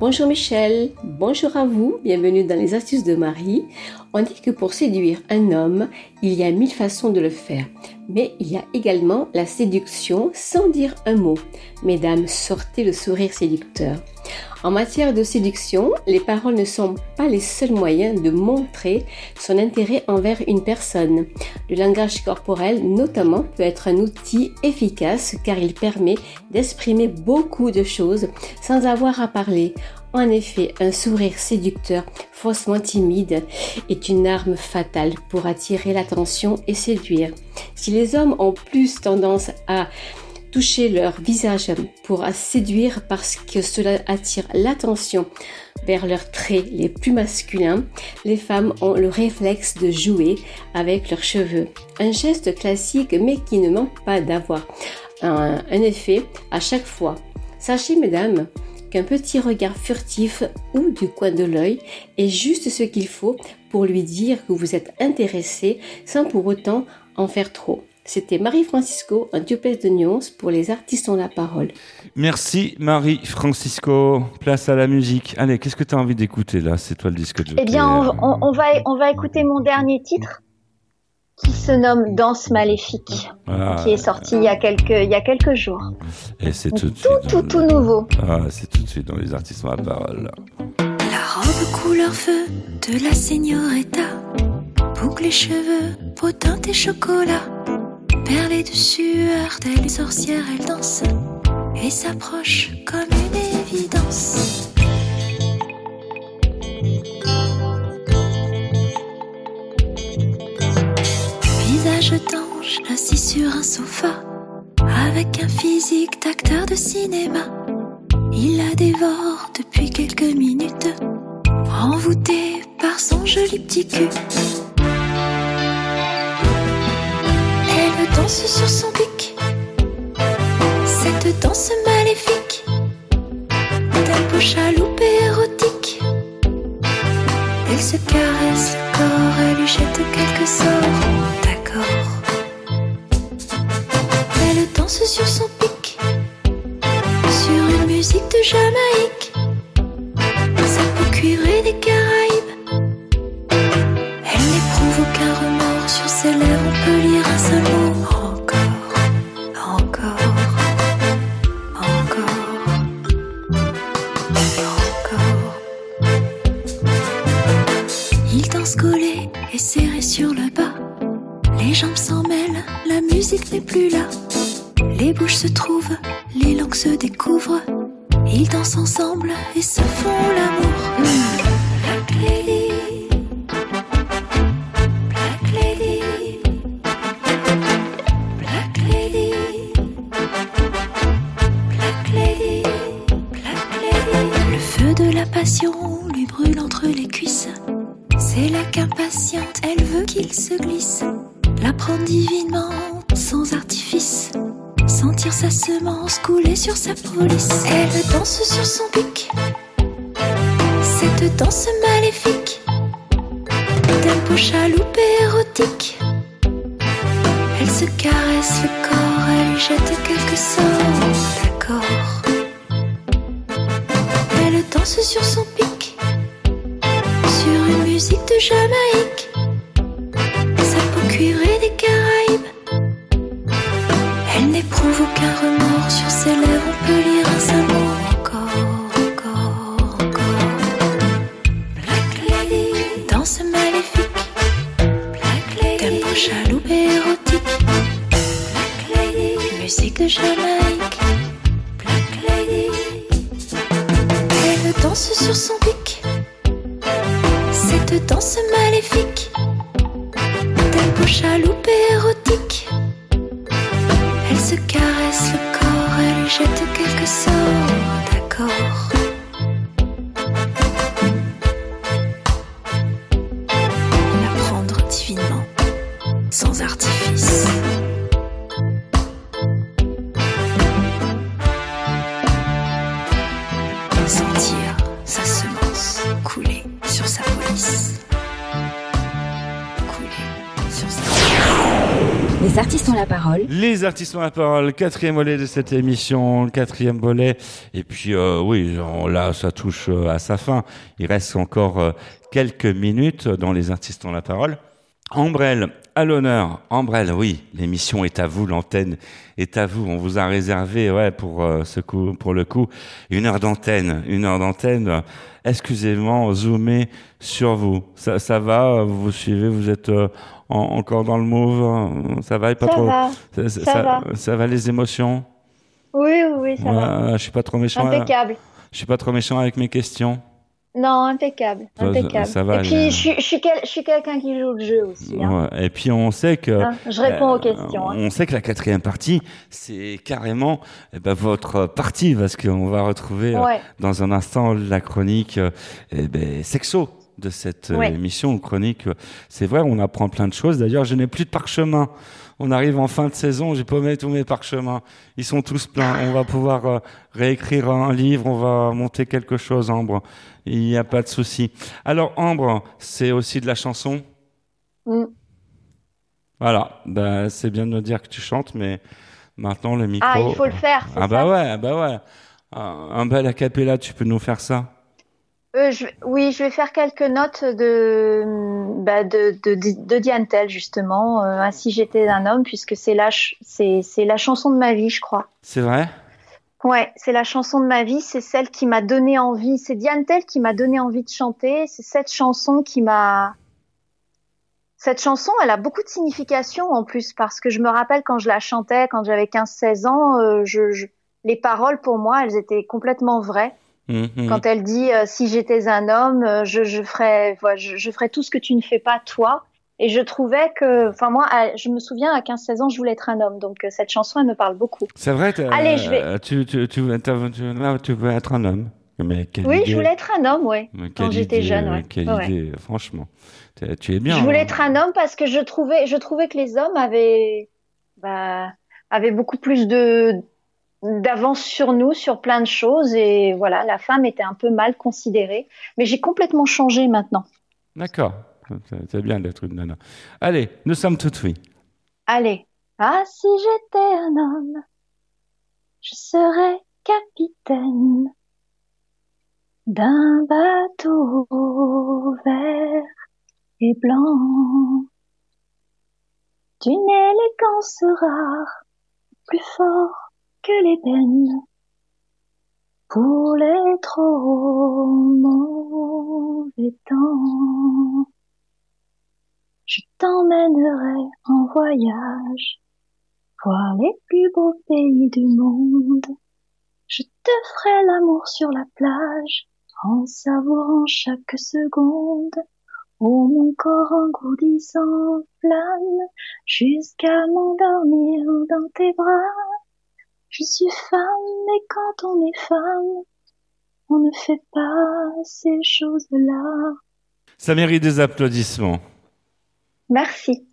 Bonjour Michel, bonjour à vous, bienvenue dans les astuces de Marie. On dit que pour séduire un homme, il y a mille façons de le faire. Mais il y a également la séduction sans dire un mot. Mesdames, sortez le sourire séducteur. En matière de séduction, les paroles ne sont pas les seuls moyens de montrer son intérêt envers une personne. Le langage corporel, notamment, peut être un outil efficace car il permet d'exprimer beaucoup de choses sans avoir à parler. En effet, un sourire séducteur, faussement timide, est une arme fatale pour attirer l'attention et séduire. Si les hommes ont plus tendance à toucher leur visage pour séduire parce que cela attire l'attention vers leurs traits les plus masculins, les femmes ont le réflexe de jouer avec leurs cheveux. Un geste classique mais qui ne manque pas d'avoir un, effet à chaque fois. Sachez mesdames qu'un petit regard furtif ou du coin de l'œil est juste ce qu'il faut pour lui dire que vous êtes intéressé sans pour autant en faire trop. C'était Marie-Francisco, un duplesse de nuances pour les artistes ont la parole. Merci Marie-Francisco. Place à la musique. Allez, qu'est-ce que tu as envie d'écouter là C'est toi le disque de Eh bien, on, on- on va, on va écouter mon dernier titre qui se nomme Danse maléfique, Ah, qui est sorti il y a quelques, il y a quelques jours. Et c'est tout de Tout, suite. tout, tout nouveau. Ah, c'est tout de suite dans les artistes ont la parole. La robe couleur feu de la señorita, boucle les cheveux, peau teintée chocolat, perlée de sueur, telle sorcière, elle danse et s'approche comme une évidence. Visage d'ange assis sur un sofa, avec un physique d'acteur de cinéma. Il la dévore depuis quelques minutes, envoûté par son joli petit cul. Elle danse sur son pic, cette danse maléfique, tempo chaloupé érotique. Elle se caresse le corps, elle lui jette quelques sorts, Elle danse sur son pic, sur une musique de Jamaïque. Sa peau cuirée des jambes s'en mêlent, la musique n'est plus là. Les bouches se trouvent, les langues se découvrent. Ils dansent ensemble et se font l'amour. Sur sa police. Elle danse sur son pic. Les artistes ont la parole, quatrième volet de cette émission, quatrième volet. Et puis, euh, oui, là, ça touche euh, à sa fin. Il reste encore euh, quelques minutes dans les artistes ont la parole. Ambrelle, à l'honneur. Ambrelle, oui, l'émission est à vous, l'antenne est à vous. On vous a réservé, ouais, pour ce coup, pour le coup, une heure d'antenne, une heure d'antenne exclusivement zoomée sur vous. Ça, va, vous vous suivez, vous êtes en- encore dans le move, euh, ça va, et pas Ça trop. va, ça, ça va. ça va les émotions? Oui, oui, ça va. Je suis pas trop méchant. là. Impeccable. Je suis pas trop méchant avec mes questions. Non, impeccable, Ça- impeccable. ça va, Et puis, je suis, je suis, quel- je suis quelqu'un qui joue le jeu aussi. Hein. Ouais. Et puis on sait que Hein, je réponds euh, aux questions. hein. On sait que la quatrième partie, c'est carrément eh ben, votre partie parce qu'on va retrouver euh, Ouais. dans un instant la chronique euh, eh ben, sexo de cette euh, Ouais. émission chronique. euh, C'est vrai, on apprend plein de choses. D'ailleurs, je n'ai plus de parchemin. On arrive en fin de saison, j'ai paumé tous mes parchemins. Ils sont tous pleins. On va pouvoir euh, réécrire un livre, on va monter quelque chose, Ambre. Il n'y a pas de souci. Alors, Ambre, c'est aussi de la chanson? Mm. voilà, bah, c'est bien de me dire que tu chantes, mais maintenant le micro. Ah, il faut le faire, Ah bah ça? ouais, bah ouais. Un bel acapella, tu peux nous faire ça? Euh, je, oui, je vais faire quelques notes de, bah, de, de, de Diane Tell, justement, euh, Ainsi j'étais un homme, puisque c'est la, ch- c'est, c'est la chanson de ma vie, je crois. C'est vrai? Ouais, c'est la chanson de ma vie, c'est celle qui m'a donné envie, c'est Diane Tell qui m'a donné envie de chanter, c'est cette chanson qui m'a... Cette chanson, elle a beaucoup de signification en plus, parce que je me rappelle quand je la chantais, quand j'avais 15-16 ans, euh, je, je- les paroles pour moi, elles étaient complètement vraies. Mhm. Quand elle dit euh, si j'étais un homme, euh, je, je ferais voilà, je, je ferais tout ce que tu ne fais pas toi. Et je trouvais que, enfin moi, à- je me souviens à 15-16 ans, je voulais être un homme. Donc euh, cette chanson, elle me parle beaucoup. C'est vrai Allez, je vais- Tu, tu, tu, t'as- tu- là, tu veux être un homme. Mais Oui, idée. je voulais être un homme, ouais. Mais quand quelle j'étais idée, jeune, ouais. Quelle Ouais. idée, franchement. Tu es bien. je voulais hein. être un homme parce que je trouvais, je trouvais que les hommes avaient, bah, avaient beaucoup plus de d'avance sur nous sur plein de choses et voilà, la femme était un peu mal considérée. Mais j'ai complètement changé maintenant. D'accord. C'est- bien d'être une nana. Allez, nous sommes toutes oui. Allez. Ah, si j'étais un homme, je serais capitaine d'un bateau vert et blanc, d'une élégance rare, plus fort que l'ébène, pour les trop mauvais temps. Je t'emmènerai en voyage, voir les plus beaux pays du monde. Je te ferai l'amour sur la plage, en savourant chaque seconde. Oh mon corps engourdissant flamme, jusqu'à m'endormir dans tes bras. Je suis femme, et quand on est femme, on ne fait pas ces choses-là. Ça mérite des applaudissements. Merci.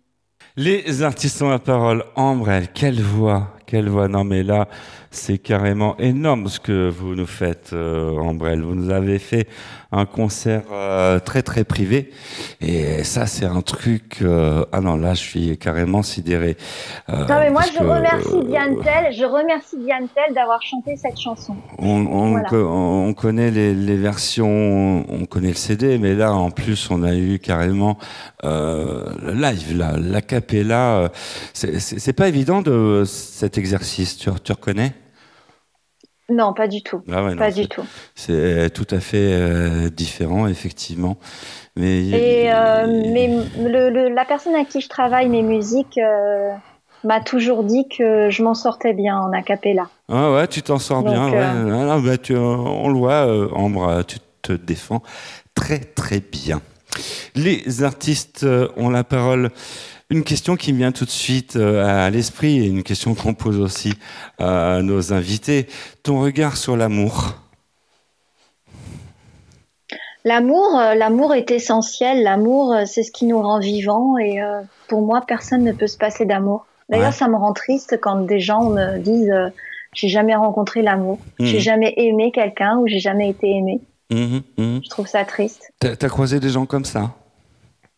Les artistes ont la parole. Ambre, elle, quelle voix, quelle voix. Non, mais là, c'est carrément énorme ce que vous nous faites, euh, Ambrelle. Vous nous avez fait un concert euh, très très privé, et ça, c'est un truc. euh, ah non, là, je suis carrément sidéré. Euh, Non mais moi je que, remercie Diane Tell, je remercie Diane Tell d'avoir chanté cette chanson. On, on, Voilà. co- on connaît les, les versions, on connaît le CD, mais là, en plus, on a eu carrément le live, là, l'acapella. euh, C'est pas évident de cet exercice. Tu, tu reconnais? Non, pas du tout. Ah ouais, pas c'est- du tout. C'est tout à fait euh, différent, effectivement. Mais Et euh, mais le, le- la personne à qui je travaille mes musiques euh, m'a toujours dit que je m'en sortais bien en a cappella. Ah ouais, tu t'en sors Donc, bien. Ouais. euh, Ah non, bah, tu- on le voit, euh, Ambre, tu te défends très très bien. Les artistes euh, ont la parole. Une question qui me vient tout de suite euh, à l'esprit et une question qu'on pose aussi à nos invités. Ton regard sur l'amour? L'amour, euh, l'amour est essentiel. L'amour, euh, c'est ce qui nous rend vivants. Et euh, pour moi, personne ne peut se passer d'amour. D'ailleurs, Ouais. ça me rend triste quand des gens me disent euh, j'ai jamais rencontré l'amour, j'ai Mhm. jamais aimé quelqu'un ou j'ai jamais été aimé. Mhm, mhm. Je trouve ça triste. T'as croisé des gens comme ça?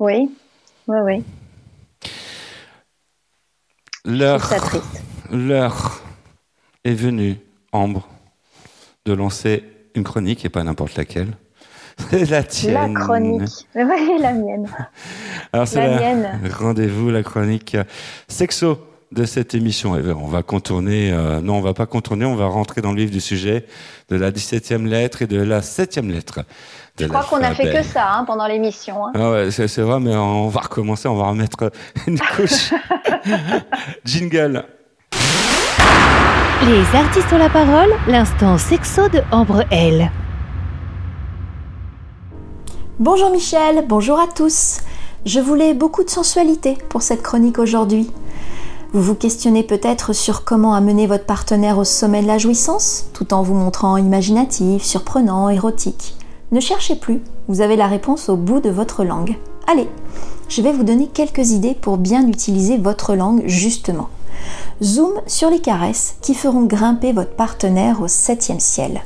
Oui, oui, oui. L'heure, est venue, Ambre, de lancer une chronique et pas n'importe laquelle. [LAUGHS] C'est la tienne. La chronique. Oui, la mienne. Alors c'est La rendez-vous, la chronique sexo de cette émission. Et on va contourner, euh, non, on va pas contourner, on va rentrer dans le vif du sujet de la 17e lettre et de la 7e lettre. Je crois qu'on a fait que ça hein, pendant l'émission. hein. Ah ouais, c'est c'est vrai, mais on va recommencer, on va remettre [LAUGHS] une couche. [LAUGHS] Jingle. Les artistes ont la parole, l'instant sexo de Ambre L. Bonjour Michel, bonjour à tous. Je voulais beaucoup de sensualité pour cette chronique aujourd'hui. Vous vous questionnez peut-être sur comment amener votre partenaire au sommet de la jouissance, tout en vous montrant imaginatif, surprenant, érotique. Ne cherchez plus, vous avez la réponse au bout de votre langue. Allez, je vais vous donner quelques idées pour bien utiliser votre langue justement. Zoom sur les caresses qui feront grimper votre partenaire au septième ciel.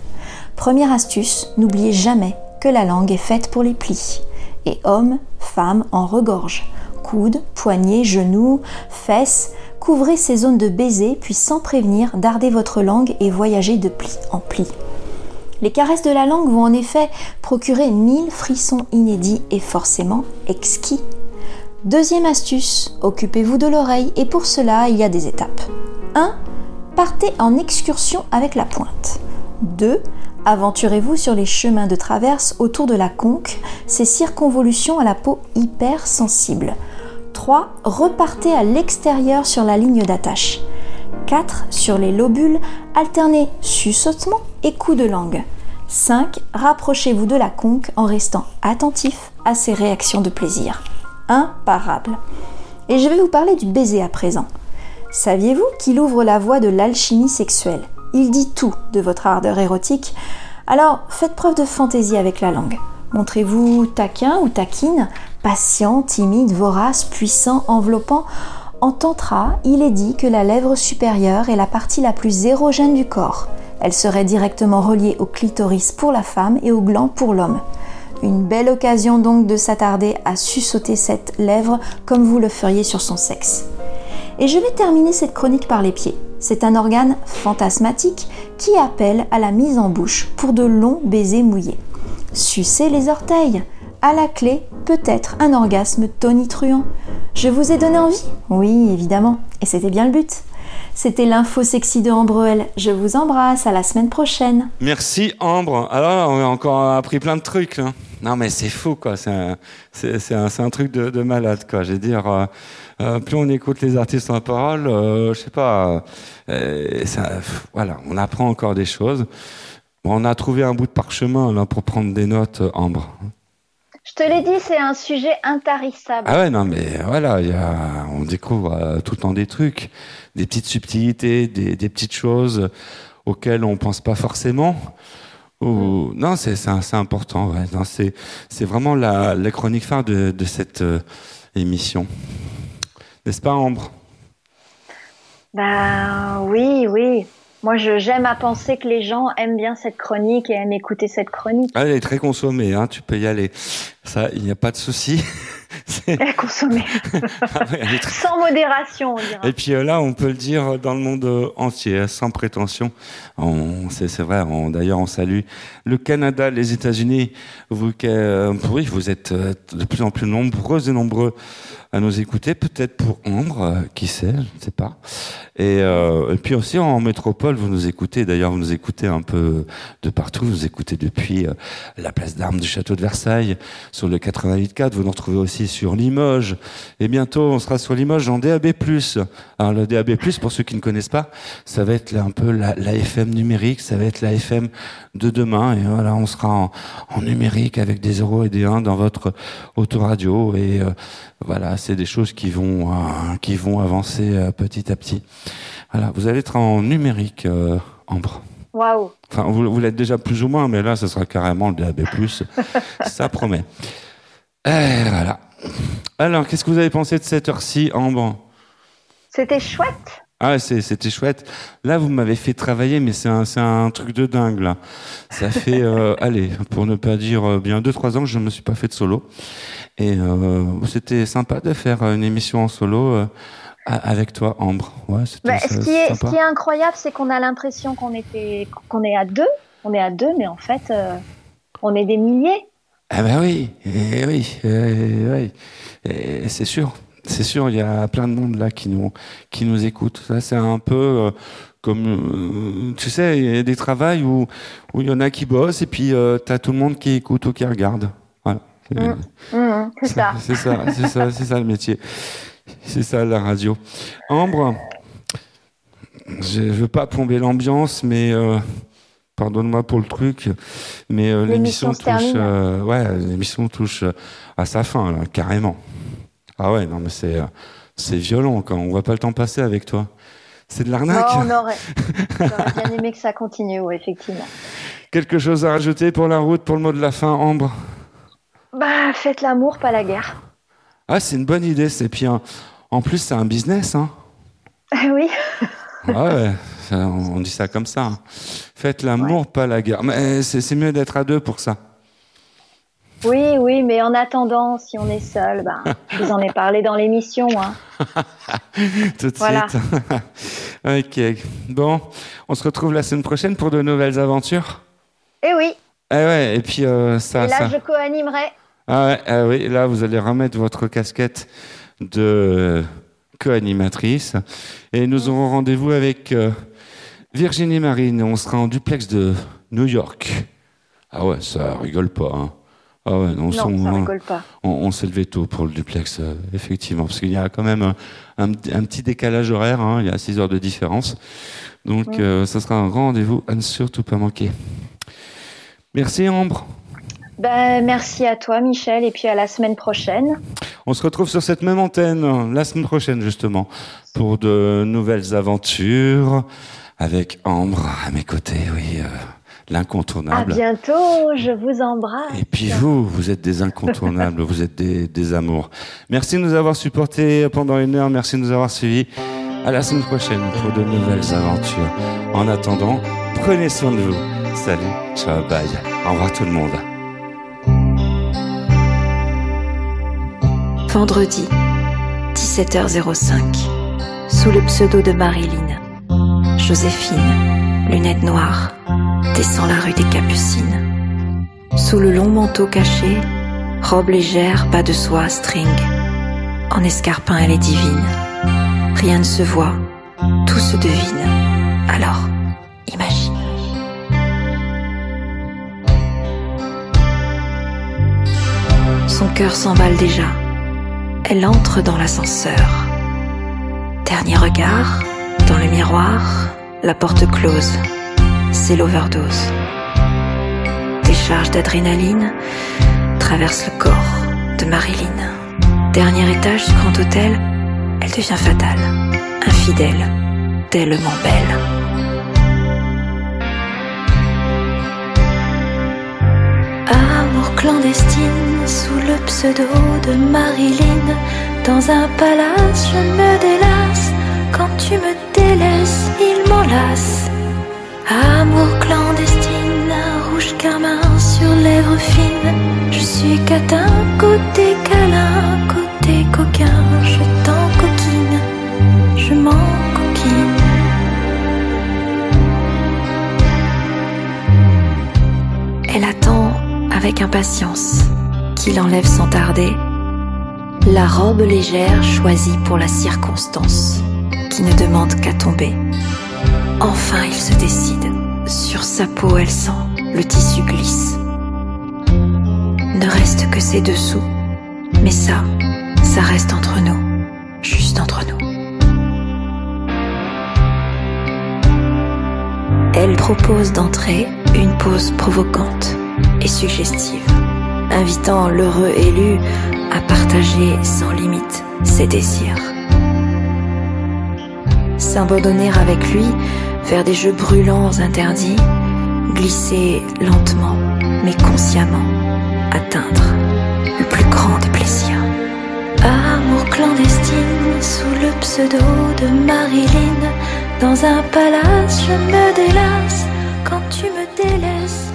Première astuce, n'oubliez jamais que la langue est faite pour les plis. Et hommes, femmes en regorge. Coudes, poignets, genoux, fesses, couvrez ces zones de baiser puis sans prévenir, dardez votre langue et voyagez de pli en pli. Les caresses de la langue vont en effet procurer mille frissons inédits et forcément exquis. Deuxième astuce, occupez-vous de l'oreille et pour cela il y a des étapes. 1. Partez en excursion avec la pointe. 2. Aventurez-vous sur les chemins de traverse autour de la conque, ces circonvolutions à la peau hyper sensible. 3. Repartez à l'extérieur sur la ligne d'attache. 4. Sur les lobules, alternez suçotement et coups de langue. 5. Rapprochez-vous de la conque en restant attentif à ses réactions de plaisir. Imparable. Et je vais vous parler du baiser à présent. Saviez-vous qu'il ouvre la voie de l'alchimie sexuelle? Il dit tout de votre ardeur érotique. Alors faites preuve de fantaisie avec la langue. Montrez-vous taquin ou taquine, patient, timide, vorace, puissant, enveloppant. En tantra, il est dit que la lèvre supérieure est la partie la plus érogène du corps. Elle serait directement reliée au clitoris pour la femme et au gland pour l'homme. Une belle occasion donc de s'attarder à sussauter cette lèvre comme vous le feriez sur son sexe. Et je vais terminer cette chronique par les pieds. C'est un organe fantasmatique qui appelle à la mise en bouche pour de longs baisers mouillés. Sucez les orteils. À la clé, peut-être un orgasme tonitruant. Je vous ai donné envie? Oui, évidemment. Et c'était bien le but. C'était l'info sexy de Ambreuel. Je vous embrasse. À la semaine prochaine. Merci Ambre. Alors là, on a encore appris plein de trucs. hein. Non mais c'est fou quoi. C'est un, truc de, de malade quoi. Je veux dire, euh, euh, plus on écoute les artistes en parole, euh, je sais pas. voilà, on apprend encore des choses. On a trouvé un bout de parchemin là pour prendre des notes, Ambre. Je te l'ai dit, c'est un sujet intarissable. Ah ouais, non, mais voilà, il y a, on découvre euh, tout le temps des trucs, des petites subtilités, des, des petites choses auxquelles on pense pas forcément. Ou, non, c'est important. Ouais. Non, c'est c'est vraiment la, la chronique phare de, de cette euh, émission, n'est-ce pas, Ambre? Ben oui, oui. Moi, j'aime à penser que les gens aiment bien cette chronique et aiment écouter cette chronique. Ah, Elle est très consommée, hein, tu peux y aller. Ça, il n'y a pas de souci. [LAUGHS] Consommer Ah ouais, très- sans modération, on dira. Et puis euh, là, on peut le dire dans le monde euh, entier, hein, sans prétention. On, c'est, vrai. D'ailleurs, on salue le Canada, les États-Unis. Vous, euh, oui, vous êtes de plus en plus nombreux et nombreux à nous écouter. Peut-être pour Ambre, euh, qui sait, je ne sais pas. Et, euh, et puis aussi en métropole, vous nous écoutez. D'ailleurs, vous nous écoutez un peu de partout. Vous nous écoutez depuis euh, la place d'armes du château de Versailles, sur le 88.4. Vous nous retrouvez aussi sur Limoges. Et bientôt, on sera sur Limoges en DAB+. Alors le DAB+, pour ceux qui ne connaissent pas, ça va être un peu la, la FM numérique, ça va être la FM de demain. Et voilà, on sera en, numérique avec des 0 et des 1 dans votre autoradio. Et voilà, c'est des choses qui vont, euh, qui vont avancer euh, petit à petit. Voilà, vous allez être en numérique, euh, Ambre. Waouh. Enfin, vous, vous l'êtes déjà plus ou moins, mais là, ce sera carrément le DAB+. [LAUGHS] ça promet. Et voilà. Alors, qu'est-ce que vous avez pensé de cette heure-ci, Ambre? C'était chouette. Ah, c'est- c'était chouette. Là, vous m'avez fait travailler, mais c'est un, truc de dingue, là. Ça fait, [LAUGHS] euh, allez, pour ne pas dire euh, bien deux, trois ans que je ne me suis pas fait de solo. Et euh, c'était sympa de faire une émission en solo euh, avec toi, Ambre. Ouais, Bah, ça- ce, qui est, ce qui est incroyable, c'est qu'on a l'impression qu'on était, qu'on est à deux. On est à deux, mais en fait, euh, on est des milliers. Ah bah oui, eh oui, eh oui. Eh, c'est sûr, c'est sûr, il y a plein de monde là qui nous, qui nous écoute. Ça, c'est un peu euh, comme, euh, tu sais, il y a des travails où où il y en a qui bossent et puis euh, t'as tout le monde qui écoute ou qui regarde. Voilà. C'est- Mm. Mmh, c'est ça. C'est ça, c'est ça, le métier. C'est ça la radio. Ambre, je je veux pas plomber l'ambiance, mais euh, pardonne-moi pour le truc, mais L'émission touche, ouais, l'émission touche à sa fin là, carrément. Ah ouais, non mais c'est euh, c'est violent quand on voit pas le temps passer avec toi. C'est de l'arnaque. Non, on aurait, [LAUGHS] bien aimé que ça continue, oui, effectivement. Quelque chose à rajouter pour la route, pour le mot de la fin, Ambre? Bah, faites l'amour, pas la guerre. Ah, c'est une bonne idée. C'est puis en plus c'est un business, hein. [LAUGHS] Oui. Ah ouais, on dit ça comme ça. hein. Faites l'amour, pas la guerre. Mais c'est mieux d'être à deux pour ça. Oui, oui, mais en attendant, si on est seul, je [LAUGHS] vous en ai parlé dans l'émission. Hein. [LAUGHS] Tout de Voilà. suite. [LAUGHS] ok. Bon, on se retrouve la semaine prochaine pour de nouvelles aventures. Et oui, Eh ouais, et puis euh, ça, et là, ça. je co-animerai. Ah ouais, ah oui, là vous allez remettre votre casquette de co-animatrice et nous aurons rendez-vous avec euh, Virginie Marine. On sera en duplex de New York. Ah ouais, ça rigole pas. Hein. Ah ouais, non, Non, on, rigole pas. on, on s'est levé tôt pour le duplex, euh, effectivement, parce qu'il y a quand même un, un- un petit décalage horaire. hein, il y a 6 heures de différence, donc euh, ça sera un rendez-vous à ne surtout pas manquer. Merci Ambre. Ben, merci à toi, Michel, et puis à la semaine prochaine. On se retrouve sur cette même antenne la semaine prochaine justement pour de nouvelles aventures avec Ambre à mes côtés, oui, euh, À l'incontournable. bientôt, je vous embrasse. Et puis vous, vous êtes des incontournables, vous êtes des, des amours. Merci de nous avoir supportés pendant une heure, merci de nous avoir suivis. À la semaine prochaine pour de nouvelles aventures. En attendant, prenez soin de vous. Salut, ciao, bye. Au revoir tout le monde. Vendredi, 17h05. Sous le pseudo de Marilyn, Joséphine, lunettes noires, descend la rue des Capucines. Sous le long manteau caché, robe légère, bas de soie, string. En escarpin, elle est divine. Rien ne se voit, tout se devine. Alors, imagine. Son cœur s'emballe déjà. Elle entre dans l'ascenseur. Dernier regard, dans le miroir, la porte close. C'est l'overdose. Décharge d'adrénaline traverse le corps de Marilyn. Dernier étage du grand hôtel, elle devient fatale, infidèle, tellement belle. Amour clandestine sous le pseudo de Marilyn. Dans un palace, je me délasse. Quand tu me délaisses, il m'enlace. Amour clandestine, rouge carmin sur lèvres fines. Je suis catin, côté câlin, côté coquin. Je t'en coquine, je m'en coquine. Elle attend avec impatience qu'il enlève sans tarder la robe légère choisie pour la circonstance, qui ne demande qu'à tomber. Enfin, il se décide. Sur sa peau, elle sent le tissu glisse. Ne reste que ses dessous, mais ça, ça reste entre nous, juste entre nous. Elle propose d'entrer une pose provocante et suggestive, invitant l'heureux élu à partager sans limite ses désirs. S'abandonner avec lui vers des jeux brûlants interdits, glisser lentement mais consciemment, atteindre le plus grand des plaisirs. Amour clandestine sous le pseudo de Marilyn, dans un palace je me délasse quand tu me délaisses.